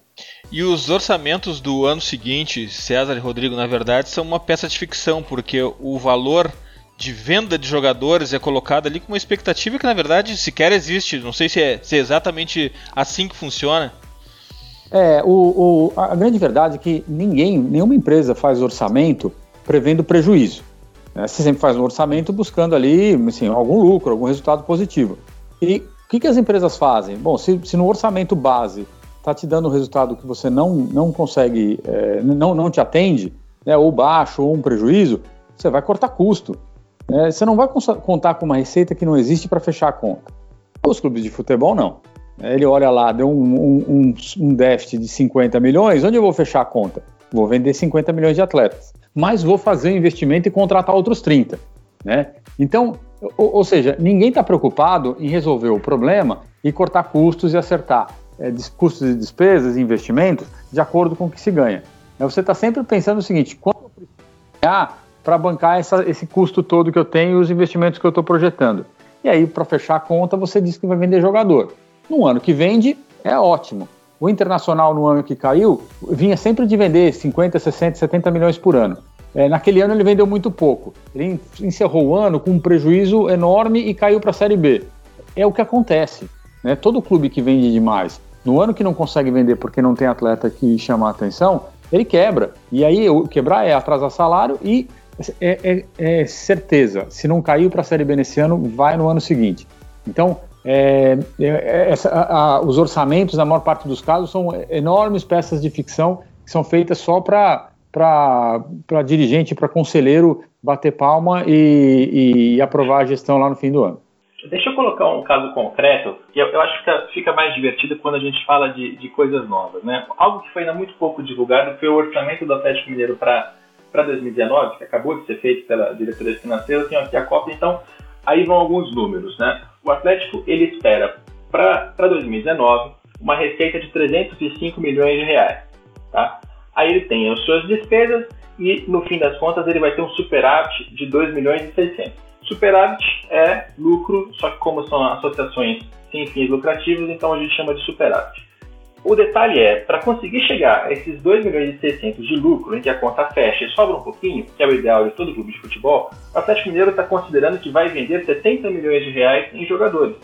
E os orçamentos do ano seguinte, César e Rodrigo, na verdade, são uma peça de ficção, porque o valor de venda de jogadores é colocado ali com uma expectativa que na verdade sequer existe. Não sei se é, se é exatamente assim que funciona.
É, o, o, a grande verdade é que ninguém, nenhuma empresa faz orçamento prevendo prejuízo. Né? Você sempre faz um orçamento buscando ali assim, algum lucro, algum resultado positivo. E o que, que as empresas fazem? Bom, se, se no orçamento base está te dando um resultado que você não, não consegue, é, não, não te atende, né, ou baixo, ou um prejuízo, você vai cortar custo. Né? Você não vai contar com uma receita que não existe para fechar a conta. Os clubes de futebol, não. Ele olha lá, deu um, um, um déficit de 50 milhões, onde eu vou fechar a conta? Vou vender 50 milhões de atletas mas vou fazer um investimento e contratar outros 30. Né? Então, ou, ou seja, ninguém está preocupado em resolver o problema e cortar custos e acertar é, custos e despesas e investimentos de acordo com o que se ganha. Você está sempre pensando o seguinte: quanto eu preciso ganhar para bancar essa, esse custo todo que eu tenho e os investimentos que eu estou projetando? E aí, para fechar a conta, você diz que vai vender jogador. No ano que vende, é ótimo. O Internacional, no ano que caiu, vinha sempre de vender 50, 60, 70 milhões por ano. É, naquele ano ele vendeu muito pouco. Ele encerrou o ano com um prejuízo enorme e caiu para a Série B. É o que acontece. Né? Todo clube que vende demais, no ano que não consegue vender porque não tem atleta que chama a atenção, ele quebra. E aí quebrar é atrasar salário e é, é, é certeza. Se não caiu para a Série B nesse ano, vai no ano seguinte. Então, é, é, é, essa, a, a, os orçamentos, na maior parte dos casos, são enormes peças de ficção que são feitas só para para dirigente, para conselheiro bater palma e, e, aprovar a gestão lá no fim do ano.
Deixa eu colocar um caso concreto, que eu, eu acho que fica mais divertido quando a gente fala de, de coisas novas. Né? Algo que foi ainda muito pouco divulgado foi o orçamento do Atlético Mineiro para 2019, que acabou de ser feito pela diretoria financeira. Eu tenho aqui a cópia, então aí vão alguns números. Né? O Atlético ele espera para 2019 uma receita de 305 milhões de reais. Tá? Aí ele tem as suas despesas e no fim das contas ele vai ter um superávit de 2 milhões e 600. Superávit é lucro, só que como são associações sem fins lucrativos, então a gente chama de superávit. O detalhe é, para conseguir chegar a esses 2 milhões e 600 de lucro, em que a conta fecha e sobra um pouquinho, que é o ideal de todo clube de futebol, o Atlético Mineiro está considerando que vai vender 70 milhões de reais em jogadores.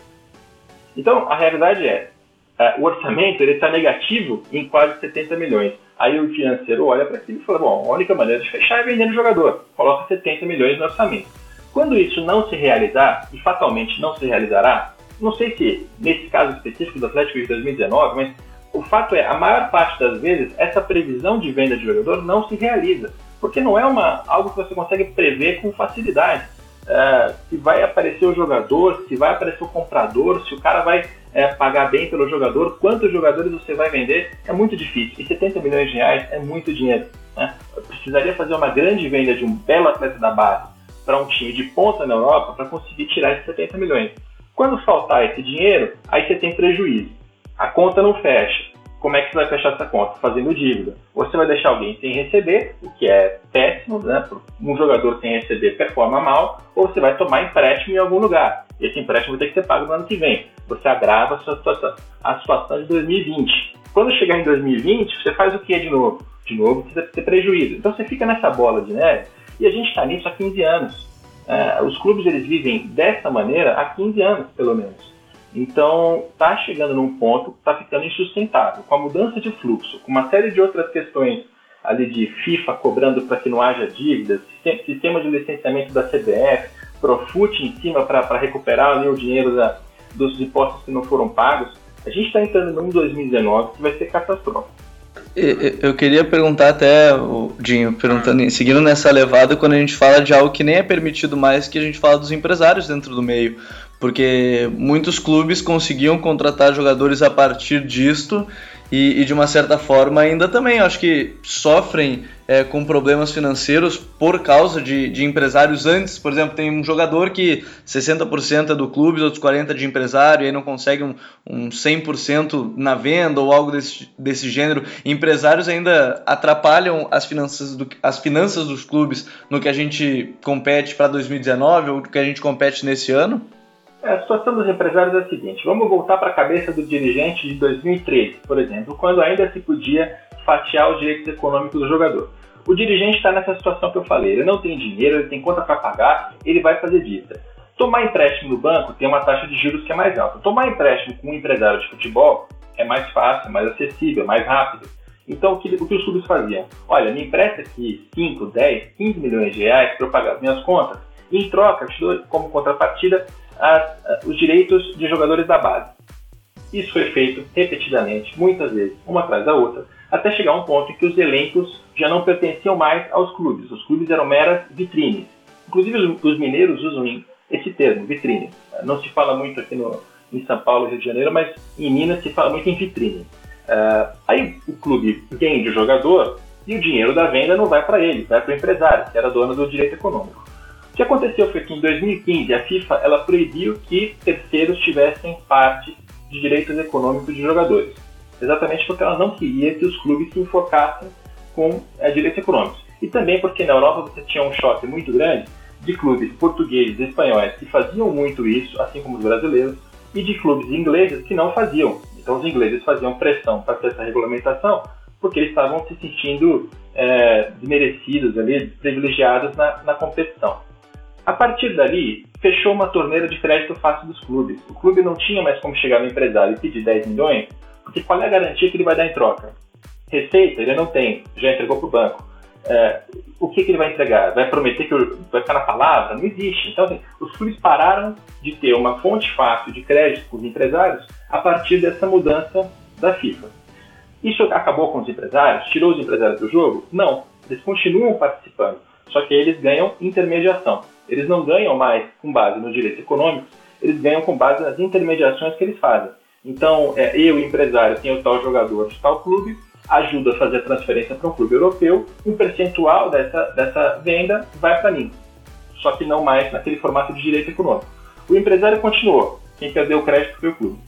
Então, a realidade é, é o orçamento está negativo em quase 70 milhões. Aí o financeiro olha para aquilo e fala: bom, a única maneira de fechar é vendendo jogador. Coloca 70 milhões no orçamento. Quando isso não se realizar, e fatalmente não se realizará, não sei se nesse caso específico do Atlético de 2019, mas o fato é, a maior parte das vezes, essa previsão de venda de jogador não se realiza, porque não é uma, algo que você consegue prever com facilidade. É, se vai aparecer o jogador, se vai aparecer o comprador, se o cara vai é, pagar bem pelo jogador, quantos jogadores você vai vender, é muito difícil. E 70 milhões de reais é muito dinheiro. Né? Precisaria fazer uma grande venda de um belo atleta da base para um time de ponta na Europa para conseguir tirar esses 70 milhões. Quando faltar esse dinheiro, aí você tem prejuízo. A conta não fecha. Como é que você vai fechar essa conta? Fazendo dívida. Ou você vai deixar alguém sem receber, o que é péssimo, né? Um jogador sem receber performa mal, ou você vai tomar empréstimo em algum lugar. Esse empréstimo ter que ser pago no ano que vem. Você agrava a sua situação, a situação de 2020. Quando chegar em 2020, você faz o que de novo? De novo, vai ter prejuízo. Então você fica nessa bola de neve e a gente está nisso há 15 anos. É, os clubes eles vivem dessa maneira há 15 anos, pelo menos. Então, está chegando num ponto que está ficando insustentável. Com a mudança de fluxo, com uma série de outras questões ali de FIFA cobrando para que não haja dívidas, sistema de licenciamento da CBF, Profut em cima para recuperar ali o dinheiro da, dos impostos que não foram pagos, a gente está entrando num 2019 que vai ser catastrófico.
Eu queria perguntar até, Dinho, perguntando, seguindo nessa levada, quando a gente fala de algo que nem é permitido mais, que a gente fala dos empresários dentro do meio porque muitos clubes conseguiam contratar jogadores a partir disto e, e de uma certa forma ainda também acho que sofrem é, com problemas financeiros por causa de, de, empresários antes. Por exemplo, tem um jogador que 60% é do clube, outros 40% de empresário, e aí não consegue um, um 100% na venda ou algo desse, desse gênero. empresários ainda atrapalham as finanças, do, as finanças dos clubes no que a gente compete para 2019 ou no que a gente compete nesse ano.
É, a situação dos empresários é a seguinte: vamos voltar para a cabeça do dirigente de 2013, por exemplo, quando ainda se podia fatiar os direitos econômicos do jogador. O dirigente está nessa situação que eu falei: ele não tem dinheiro, ele tem conta para pagar, ele vai fazer dívida. Tomar empréstimo no banco tem uma taxa de juros que é mais alta. Tomar empréstimo com um empresário de futebol é mais fácil, mais acessível, mais rápido. Então, o que, o que os clubes faziam? Olha, me empresta aqui 5, 10, 15 milhões de reais para eu pagar as minhas contas. Em troca, como contrapartida as, os direitos de jogadores da base. Isso foi feito repetidamente, muitas vezes, uma atrás da outra, até chegar a um ponto em que os elencos já não pertenciam mais aos clubes. Os clubes eram meras vitrines. Inclusive os, os mineiros usam esse termo, vitrine. Não se fala muito aqui no, em São Paulo Rio de Janeiro, mas em Minas se fala muito em vitrine. Uh, aí o clube vende o jogador e o dinheiro da venda não vai para ele, vai para o empresário, que era dono do direito econômico. O que aconteceu foi que em 2015 a FIFA ela proibiu que terceiros tivessem parte de direitos econômicos de jogadores, exatamente porque ela não queria que os clubes se enfocassem com é, direitos econômicos. E também porque na Europa você tinha um choque muito grande de clubes portugueses e espanhóis que faziam muito isso, assim como os brasileiros, e de clubes ingleses que não faziam. Então os ingleses faziam pressão para ter essa regulamentação porque eles estavam se sentindo é, desmerecidos ali, privilegiados na, na competição. A partir dali, fechou uma torneira de crédito fácil dos clubes. O clube não tinha mais como chegar no empresário e pedir 10 milhões, porque qual é a garantia que ele vai dar em troca? Receita, ele não tem, já entregou para o banco. É, o que, que, ele vai entregar? Vai prometer que vai ficar na palavra? Não existe. Então, assim, os clubes pararam de ter uma fonte fácil de crédito para os empresários a partir dessa mudança da FIFA. Isso acabou com os empresários? Tirou os empresários do jogo? Não. Eles continuam participando, só que eles ganham intermediação. Eles não ganham mais com base nos direitos econômicos, eles ganham com base nas intermediações que eles fazem. Então, é, eu, empresário, tenho tal jogador de tal clube, ajuda a fazer a transferência para um clube europeu, um percentual dessa, dessa venda vai para mim. Só que não mais naquele formato de direito econômico. O empresário continuou, quem perdeu o crédito foi o clube.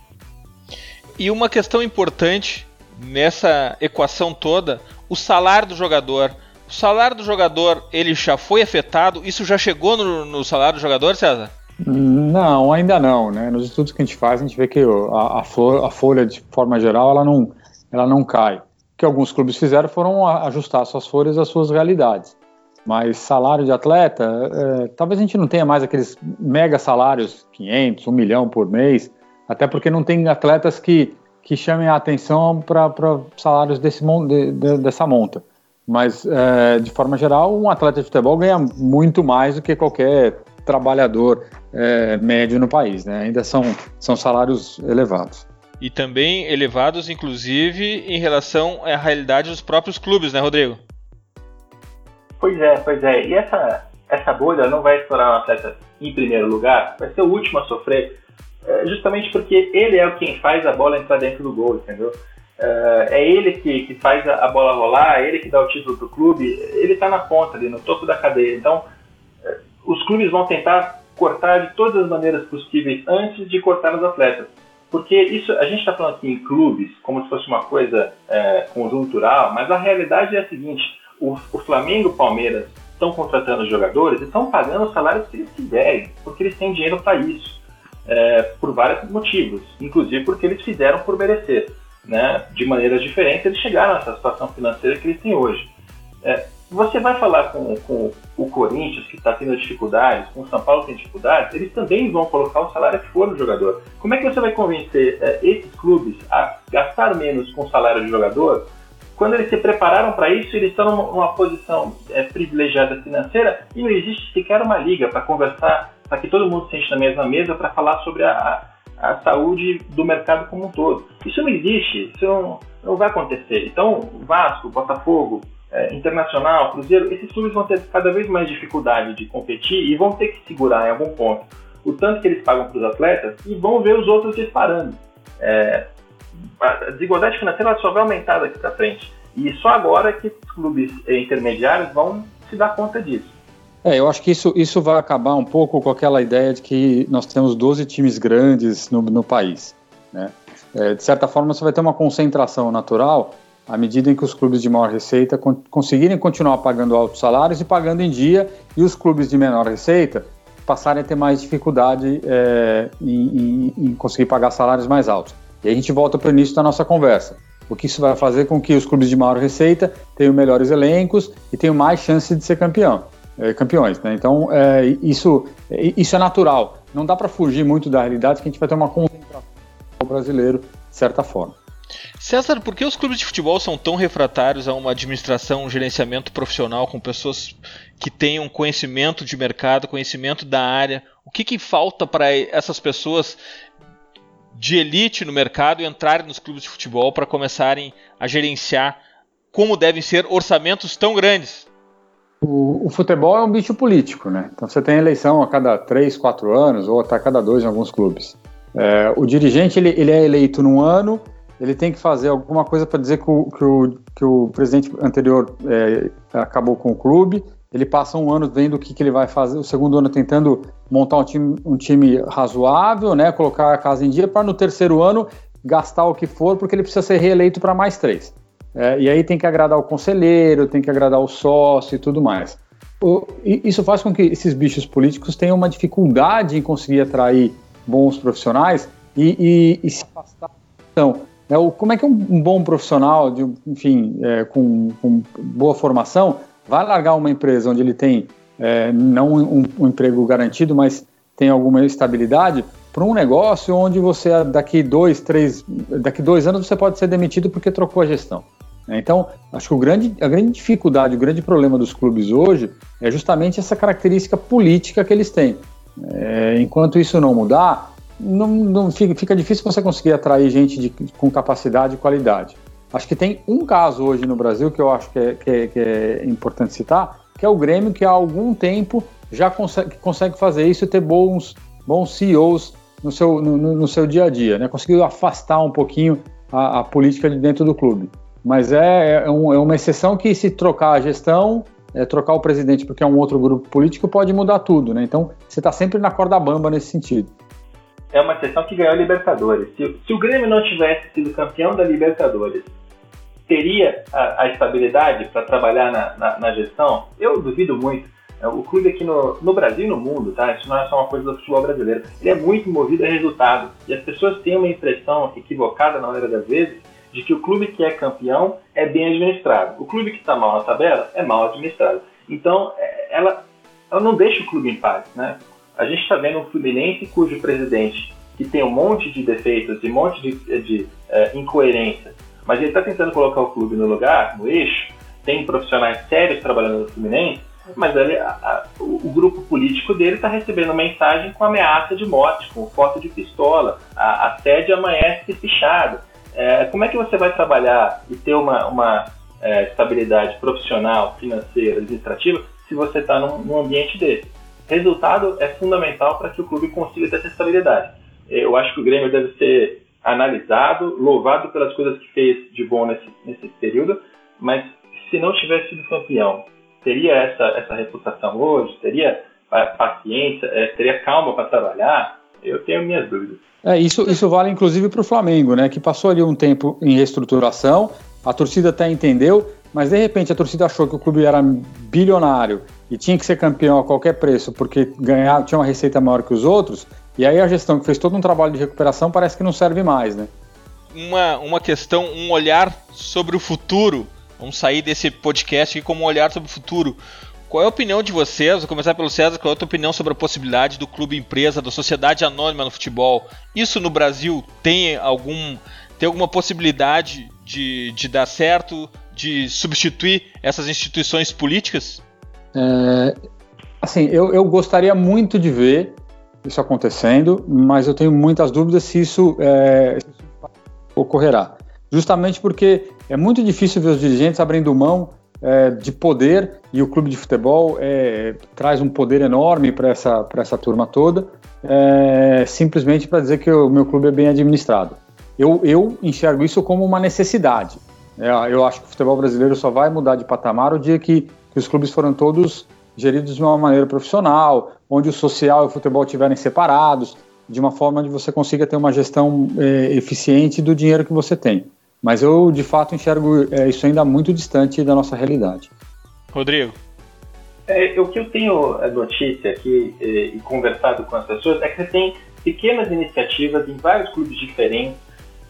E uma questão importante nessa equação toda, o salário do jogador. O salário do jogador, ele já foi afetado? Isso já chegou no, no salário do jogador, César?
Não, ainda não. Né? Nos estudos que a gente faz, a gente vê que a, a, flor, a folha, de forma geral, ela não, ela não cai. O que alguns clubes fizeram foram ajustar suas folhas às suas realidades. Mas salário de atleta, é, talvez a gente não tenha mais aqueles mega salários, 500, 1 milhão por mês, até porque não tem atletas que que chamem a atenção para salários desse, de, de, dessa monta. Mas, é, de forma geral, um atleta de futebol ganha muito mais do que qualquer trabalhador é, médio no país. Né? Ainda são, são salários elevados.
E também elevados, inclusive, em relação à realidade dos próprios clubes, né, Rodrigo?
Pois é, pois é. E essa, essa bolha não vai estourar um atleta em primeiro lugar, vai ser o último a sofrer é, justamente porque ele é o quem faz a bola entrar dentro do gol, entendeu? É, é ele que, que faz a bola rolar, é ele que dá o título do clube, ele está na ponta ali, no topo da cadeia. Então, é, os clubes vão tentar cortar de todas as maneiras possíveis antes de cortar os atletas. Porque isso, a gente está falando aqui em clubes como se fosse uma coisa é, conjuntural, mas a realidade é a seguinte: o, o Flamengo e o Palmeiras estão contratando jogadores e estão pagando os salários que eles quiserem, porque eles têm dinheiro para isso por vários motivos, inclusive porque eles fizeram por merecer. Né? De maneiras diferentes, eles chegaram a essa situação financeira que eles têm hoje. É, você vai falar com, com o Corinthians, que está tendo dificuldades, com o São Paulo que tem dificuldades, eles também vão colocar o salário que for no jogador. Como é que você vai convencer é, esses clubes a gastar menos com o salário do jogador quando eles se prepararam para isso, eles estão numa posição é, privilegiada financeira e não existe sequer uma liga para conversar para que todo mundo sente na mesma mesa para falar sobre a, a, saúde do mercado como um todo. Isso não existe, isso não, não vai acontecer. Então, Vasco, Botafogo, é, Internacional, Cruzeiro, esses clubes vão ter cada vez mais dificuldade de competir e vão ter que segurar em algum ponto o tanto que eles pagam para os atletas e vão ver os outros disparando. É, a desigualdade financeira só vai aumentar daqui para frente. E só agora que os clubes intermediários vão se dar conta disso.
É, eu acho que isso, isso vai acabar um pouco com aquela ideia de que nós temos 12 times grandes no, no país. Né? É, de certa forma, você vai ter uma concentração natural à medida em que os clubes de maior receita con conseguirem continuar pagando altos salários e pagando em dia, e os clubes de menor receita passarem a ter mais dificuldade é, em, em, em conseguir pagar salários mais altos. E a gente volta para o início da nossa conversa. O que isso vai fazer com que os clubes de maior receita tenham melhores elencos e tenham mais chance de ser campeão é, campeões. Né? Então, é, isso, é, isso é natural. Não dá para fugir muito da realidade que a gente vai ter uma concentração brasileiro, de certa forma.
César, por que os clubes de futebol são tão refratários a uma administração, um gerenciamento profissional com pessoas que tenham conhecimento de mercado, conhecimento da área? O que, que falta para essas pessoas de elite no mercado entrarem nos clubes de futebol para começarem a gerenciar como devem ser orçamentos tão grandes?
O, o, futebol é um bicho político, né? Então você tem eleição a cada três, quatro anos, ou até a cada dois em alguns clubes. É, o dirigente ele, ele, é eleito num ano, ele tem que fazer alguma coisa para dizer que o, que, o, que o, presidente anterior é, acabou com o clube. Ele passa um ano vendo o que, que ele vai fazer, o segundo ano tentando montar um time, um time razoável, né? Colocar a casa em dia, para no terceiro ano gastar o que for, porque ele precisa ser reeleito para mais três. É, e aí tem que agradar o conselheiro, tem que agradar o sócio e tudo mais. O, isso faz com que esses bichos políticos tenham uma dificuldade em conseguir atrair bons profissionais e, e, e se afastar. Então, é, o, como é que um, um bom profissional, de, enfim, é, com, com, boa formação, vai largar uma empresa onde ele tem é, não um, um, emprego garantido, mas tem alguma estabilidade, para um negócio onde você daqui dois, três, daqui dois anos você pode ser demitido porque trocou a gestão. Então, acho que o grande, a grande dificuldade, o grande problema dos clubes hoje é justamente essa característica política que eles têm. É, enquanto isso não mudar, não, não fica, fica, difícil você conseguir atrair gente de, com capacidade e qualidade. Acho que tem um caso hoje no Brasil que eu acho que é, que é, que é importante citar, que é o Grêmio, que há algum tempo já consegue, consegue fazer isso e ter bons, bons CEOs no seu, no, no seu dia a dia. Né? Conseguiu afastar um pouquinho a, a política de dentro do clube. Mas é, é, um, é uma exceção que, se trocar a gestão, é, trocar o presidente porque é um outro grupo político, pode mudar tudo. Né? Então, você está sempre na corda bamba nesse sentido
é uma sessão que ganhou a Libertadores. Se, se, o Grêmio não tivesse sido campeão da Libertadores, teria a, a estabilidade para trabalhar na, na, na, gestão? Eu duvido muito. É, o clube aqui no, no Brasil e no mundo, tá? Isso não é só uma coisa do futebol brasileiro. Ele é muito movido a resultado. E as pessoas têm uma impressão equivocada, na maioria das vezes, de que o clube que é campeão é bem administrado. O clube que está mal na tabela é mal administrado. Então, é, ela, ela não deixa o clube em paz, né? A gente está vendo um Fluminense cujo presidente, que tem um monte de defeitos e um monte de, de, é, incoerências, mas ele está tentando colocar o clube no lugar, no eixo, tem profissionais sérios trabalhando no Fluminense, mas ele, a, a, o, o, grupo político dele está recebendo mensagem com ameaça de morte, com foto de pistola, a, a sede amanhece fechada. É, como é que você vai trabalhar e ter uma, uma é, estabilidade profissional, financeira, administrativa, se você está num, num ambiente desse? Resultado é fundamental para que o clube consiga ter essa estabilidade. Eu acho que o Grêmio deve ser analisado, louvado pelas coisas que fez de bom nesse, nesse período, mas se não tivesse sido campeão, teria essa, essa reputação hoje? Teria paciência? É, teria calma para trabalhar? Eu tenho minhas dúvidas.
É, isso, isso vale inclusive para o Flamengo, né? Que passou ali um tempo em reestruturação, a torcida até entendeu, mas de repente a torcida achou que o clube era bilionário e tinha que ser campeão a qualquer preço porque ganhar, tinha uma receita maior que os outros, e aí a gestão que fez todo um trabalho de recuperação parece que não serve mais, né?
Uma, uma questão, um olhar sobre o futuro. Vamos sair desse podcast aqui como um olhar sobre o futuro. Qual é a opinião de vocês? Vou começar pelo César. Qual é a tua opinião sobre a possibilidade do clube empresa, da sociedade anônima no futebol? Isso no Brasil tem algum tem alguma possibilidade de, de dar certo, de substituir essas instituições políticas?
É, assim, eu, eu gostaria muito de ver isso acontecendo, mas eu tenho muitas dúvidas se isso, é, ocorrerá. Justamente porque é muito difícil ver os dirigentes abrindo mão é, de poder e o clube de futebol é, traz um poder enorme para essa, essa turma toda, é, simplesmente para dizer que o meu clube é bem administrado. Eu, eu enxergo isso como uma necessidade. É, eu acho que o futebol brasileiro só vai mudar de patamar o dia que que os clubes foram todos geridos de uma maneira profissional, onde o social e o futebol estiverem separados, de uma forma onde você consiga ter uma gestão é, eficiente do dinheiro que você tem. Mas eu, de fato, enxergo é, isso ainda muito distante da nossa realidade.
Rodrigo.
É, o que eu tenho a notícia aqui é, e conversado com as pessoas é que você tem pequenas iniciativas em vários clubes diferentes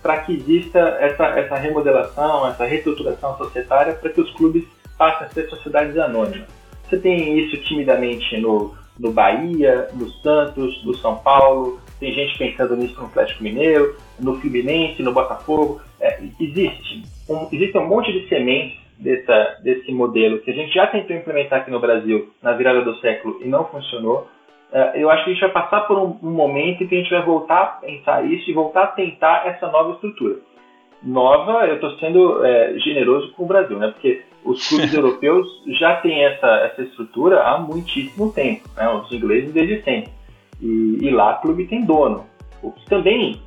para que exista essa, essa remodelação, essa reestruturação societária para que os clubes passem a ser sociedades anônimas. Você tem isso timidamente no, no Bahia, no Santos, no São Paulo, tem gente pensando nisso no Atlético Mineiro, no Fluminense, no Botafogo. É, existe, um, existe um monte de sementes dessa, desse modelo que a gente já tentou implementar aqui no Brasil na virada do século e não funcionou. É, eu acho que a gente vai passar por um, um momento em que a gente vai voltar a pensar isso e voltar a tentar essa nova estrutura. Nova, eu estou sendo é, generoso com o Brasil, né? Porque os clubes europeus já têm essa, essa estrutura há muitíssimo tempo, né? os ingleses desde sempre. E, e lá o clube tem dono. O que também,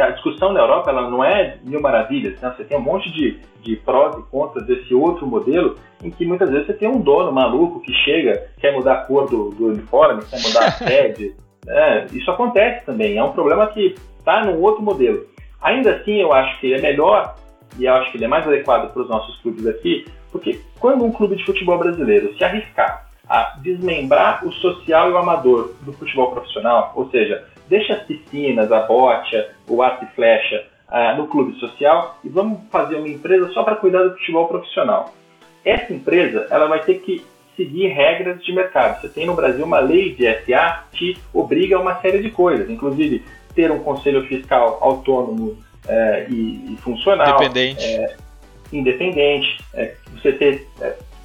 a discussão na Europa ela não é mil maravilhas, né? você tem um monte de, de prós e contras desse outro modelo, em que muitas vezes você tem um dono maluco que chega, quer mudar a cor do, do uniforme, quer mudar a sede. É, isso acontece também, é um problema que está num outro modelo. Ainda assim, eu acho que é melhor, e eu acho que ele é mais adequado para os nossos clubes aqui, porque quando um clube de futebol brasileiro se arriscar a desmembrar o social e o amador do futebol profissional, ou seja, deixa as piscinas, a bocha, o arco e flecha uh, no clube social e vamos fazer uma empresa só para cuidar do futebol profissional. Essa empresa ela vai ter que seguir regras de mercado. Você tem no Brasil uma lei de SA que obriga a uma série de coisas, inclusive ter um conselho fiscal autônomo é, e, e, funcional,
independente, é,
independente é, você ter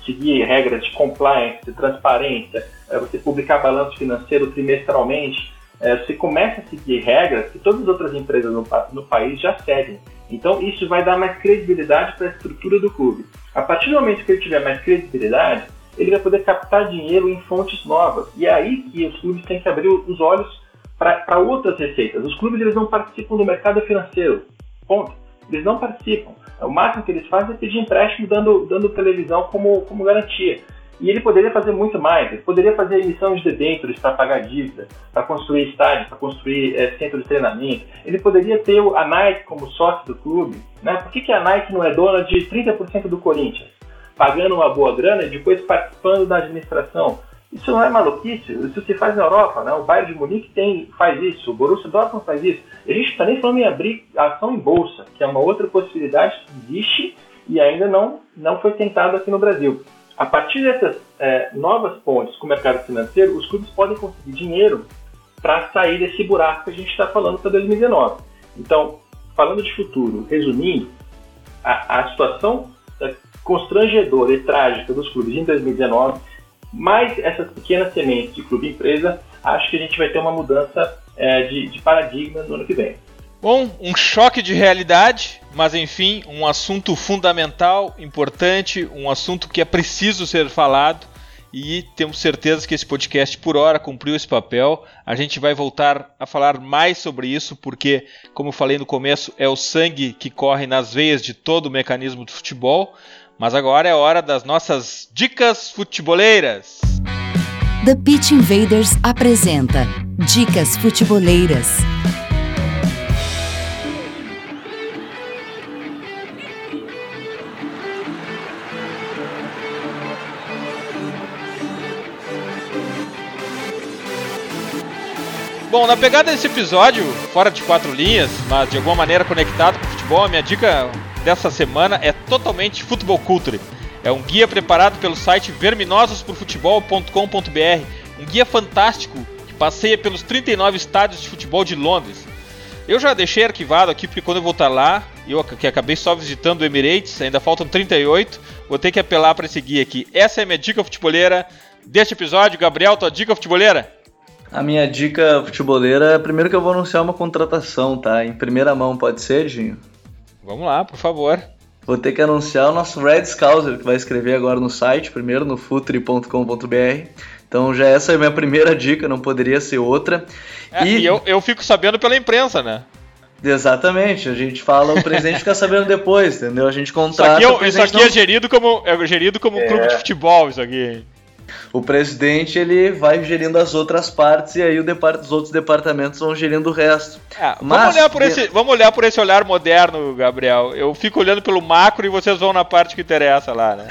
seguir regras de compliance, de transparência, você publicar balanço financeiro trimestralmente, é, você começa a seguir regras que todas as outras empresas no, no país já seguem. Então isso vai dar mais credibilidade para a estrutura do clube. A partir do momento que ele tiver mais credibilidade, ele vai poder captar dinheiro em fontes novas. E é aí que os clubes têm que abrir os olhos para outras receitas. Os clubes eles não participam do mercado financeiro. Ponto. Eles não participam. O máximo que eles fazem é pedir empréstimo dando, dando televisão como, como garantia. E ele poderia fazer muito mais. Ele poderia fazer emissão de debêntures para pagar dívida, para construir estádios, para construir é, centro de treinamento. Ele poderia ter a Nike como sócio do clube. Né? Por que, que a Nike não é dona de 30% do Corinthians? Pagando uma boa grana e depois participando da administração. Isso não é maluquice, isso se faz na Europa, né? O Bayern de Munique tem, faz isso, o Borussia Dortmund faz isso. A gente está nem falando em abrir ação em bolsa, que é uma outra possibilidade que existe e ainda não, não foi tentado aqui no Brasil. A partir dessas é, novas pontes com o mercado financeiro, os clubes podem conseguir dinheiro para sair desse buraco que a gente está falando para 2019. Então, falando de futuro, resumindo, a, a situação é, constrangedora e trágica dos clubes em 2019 mais essas pequenas sementes de clube empresa, acho que a gente vai ter uma mudança é, de, de paradigma no ano que vem.
Bom, um choque de realidade, mas enfim, um assunto fundamental, importante, um assunto que é preciso ser falado e temos certeza que esse podcast por hora cumpriu esse papel. A gente vai voltar a falar mais sobre isso porque, como eu falei no começo, é o sangue que corre nas veias de todo o mecanismo do futebol. Mas agora é hora das nossas dicas futeboleiras.
The Pitch Invaders apresenta Dicas Futeboleiras.
Bom, na pegada desse episódio, fora de quatro linhas, mas de alguma maneira conectado com o futebol, a minha dica dessa semana é totalmente Futebol Culture. É um guia preparado pelo site verminososporfutebol.com.br, um guia fantástico que passeia pelos 39 estádios de futebol de Londres. Eu já deixei arquivado aqui porque quando eu voltar lá, eu que acabei só visitando o Emirates, ainda faltam 38, vou ter que apelar para esse guia aqui. Essa é a minha dica futeboleira deste episódio. Gabriel, tua dica futeboleira?
A minha dica futeboleira, primeiro que eu vou anunciar uma contratação, tá? Em primeira mão, pode ser, Ginho?
Vamos lá, por favor.
Vou ter que anunciar o nosso Red Scouser, que vai escrever agora no site, primeiro no futre.com.br. Então já essa é a minha primeira dica, não poderia ser outra.
É, e... e eu, eu fico sabendo pela imprensa, né?
Exatamente, a gente fala, o presidente fica sabendo depois, entendeu? A gente contrata.
Isso aqui, é, isso aqui é gerido como, é gerido como é. um clube de futebol, isso aqui
o presidente ele vai gerindo as outras partes e aí os outros departamentos vão gerindo o resto.
É, Mas, vamos, olhar por esse, vamos olhar por esse olhar moderno, Gabriel. Eu fico olhando pelo macro e vocês vão na parte que interessa lá, né?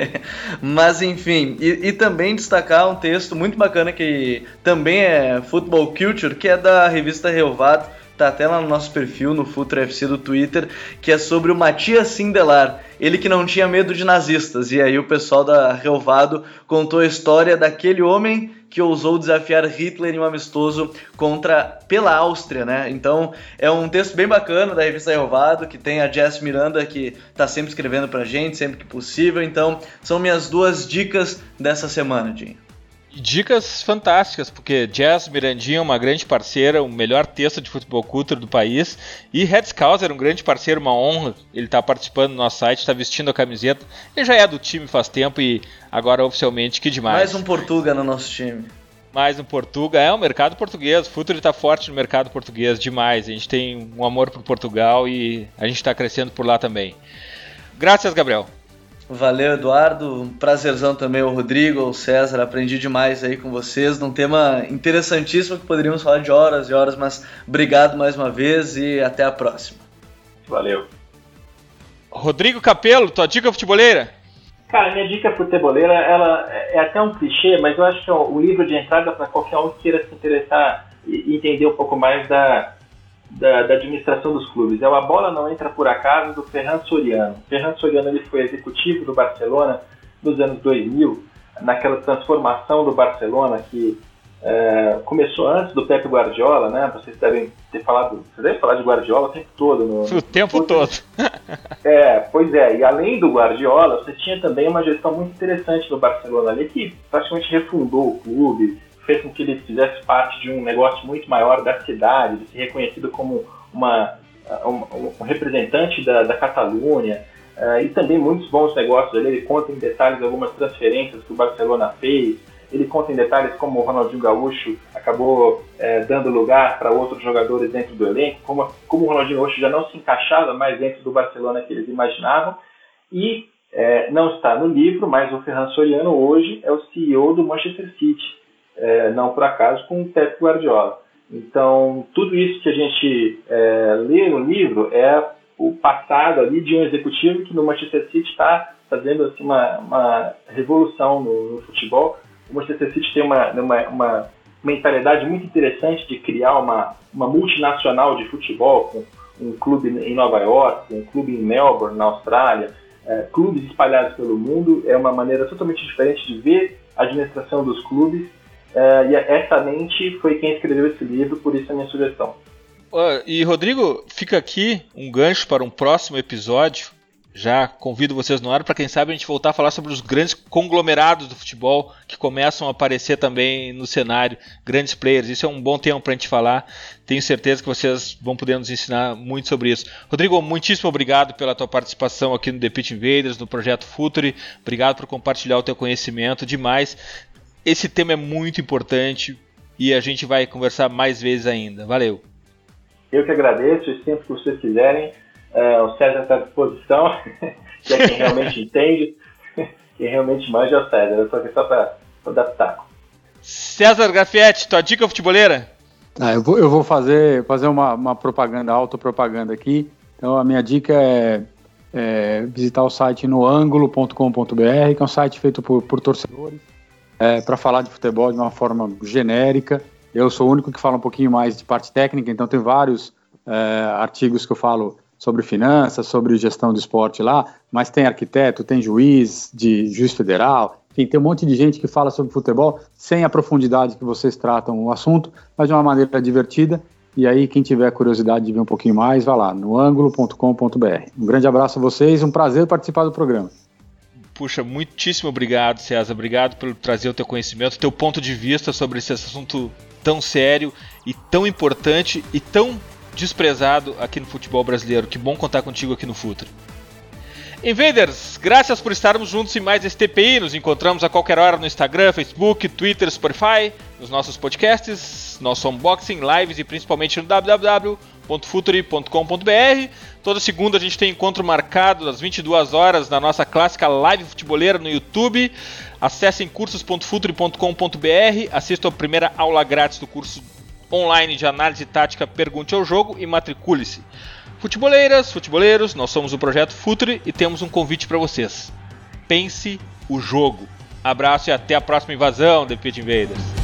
Mas enfim, e, e, também destacar um texto muito bacana que também é Football Culture, que é da revista Relvado tá até lá no nosso perfil no Futre FC do Twitter, que é sobre o Matias Sindelar, ele que não tinha medo de nazistas. E aí o pessoal da Relvado contou a história daquele homem que ousou desafiar Hitler em um amistoso contra pela Áustria, né? Então é um texto bem bacana da revista Relvado, que tem a Jess Miranda que tá sempre escrevendo pra gente, sempre que possível. Então são minhas duas dicas dessa semana,
Dicas fantásticas, porque Jazz Mirandinha é uma grande parceira, o melhor texto de futebol cultura do país. E Red Scouser, um grande parceiro, uma honra. Ele está participando do nosso site, está vestindo a camiseta. Ele já é do time faz tempo e agora oficialmente, que demais.
Mais um Portuga no nosso time.
Mais um Portuga. É, o mercado português. O Futuro está forte no mercado português, demais. A gente tem um amor por Portugal e a gente está crescendo por lá também. Graças, Gabriel.
Valeu, Eduardo. Um prazerzão também o Rodrigo, o César. Aprendi demais aí com vocês num tema interessantíssimo que poderíamos falar de horas e horas, mas obrigado mais uma vez e até a próxima.
Valeu.
Rodrigo Capelo, tua dica futeboleira?
Cara, minha dica futeboleira, ela é até um clichê, mas eu acho que é o livro de entrada para qualquer um que queira se interessar e entender um pouco mais da, da, da, administração dos clubes. É o A Bola Não Entra Por Acaso, do Ferran Soriano. Ferran Soriano ele foi executivo do Barcelona nos anos 2000, naquela transformação do Barcelona que é, começou antes do Pep Guardiola, né? Vocês devem ter falado, vocês devem falar de Guardiola o tempo todo. No,
o tempo no... todo.
é, pois é. E além do Guardiola, você tinha também uma gestão muito interessante do Barcelona ali que praticamente refundou o clube, fez com que ele fizesse parte de um negócio muito maior da cidade, de ser reconhecido como uma, um, um representante da, da Catalunha. Uh, e também muitos bons negócios ali. Ele conta em detalhes algumas transferências que o Barcelona fez. Ele conta em detalhes como o Ronaldinho Gaúcho acabou é, dando lugar para outros jogadores dentro do elenco, como, como o Ronaldinho Gaúcho já não se encaixava mais dentro do Barcelona que eles imaginavam. E é, não está no livro, mas o Ferran Soriano hoje é o CEO do Manchester City é, não por acaso, com o Pep Guardiola. Então, tudo isso que a gente é, lê no livro é o passado ali de um executivo que no Manchester City está fazendo assim, uma, uma revolução no, no, futebol. O Manchester City tem uma, uma, uma mentalidade muito interessante de criar uma, uma multinacional de futebol, com um clube em Nova York, um clube em Melbourne, na Austrália, é, clubes espalhados pelo mundo. É uma maneira totalmente diferente de ver a administração dos clubes Uh, e essa mente foi quem escreveu esse livro, por isso a minha sugestão.
Uh, e Rodrigo, fica aqui um gancho para um próximo episódio. Já convido vocês no ar para quem sabe a gente voltar a falar sobre os grandes conglomerados do futebol que começam a aparecer também no cenário, grandes players. Isso é um bom tema para a gente falar. Tenho certeza que vocês vão poder nos ensinar muito sobre isso. Rodrigo, muitíssimo obrigado pela tua participação aqui no The Pitch Invaders, no projeto Futuri. Obrigado por compartilhar o teu conhecimento demais. Esse tema é muito importante e a gente vai conversar mais vezes ainda. Valeu.
Eu que agradeço e sempre que vocês quiserem, uh, o César está à disposição, que é quem realmente entende, quem realmente manja é o César. Eu estou aqui só para dar pitaco.
César Grafietti, tua dica futeboleira?
Ah, eu, vou, eu vou fazer, fazer uma, uma propaganda, autopropaganda aqui. Então a minha dica é, é visitar o site noangulo.com.br, que é um site feito por, por torcedores é, para falar de futebol de uma forma genérica. Eu sou o único que fala um pouquinho mais de parte técnica, então tem vários é, artigos que eu falo sobre finanças, sobre gestão do esporte lá, mas tem arquiteto, tem juiz, de juiz federal, enfim, tem um monte de gente que fala sobre futebol sem a profundidade que vocês tratam o assunto, mas de uma maneira divertida. E aí, quem tiver curiosidade de ver um pouquinho mais, vá lá no ângulo.com.br. Um grande abraço a vocês, um prazer participar do programa.
Puxa, muitíssimo obrigado, César. Obrigado por trazer o teu conhecimento, teu ponto de vista sobre esse assunto tão sério e tão importante e tão desprezado aqui no futebol brasileiro. Que bom contar contigo aqui no Futre. Invaders, graças por estarmos juntos em mais este TPI. Nos encontramos a qualquer hora no Instagram, Facebook, Twitter, Spotify, nos nossos podcasts, nosso unboxing, lives e principalmente no www.futuri.com.br. Toda segunda a gente tem encontro marcado às 22 horas na nossa clássica live futeboleira no YouTube. Acessem cursos.futuri.com.br, assistam a primeira aula grátis do curso online de análise tática Pergunte ao Jogo e matricule-se. Futeboleiras, futeboleiros, nós somos o Projeto Futuri e temos um convite para vocês. Pense o jogo. Abraço e até a próxima invasão, The Pit Invaders.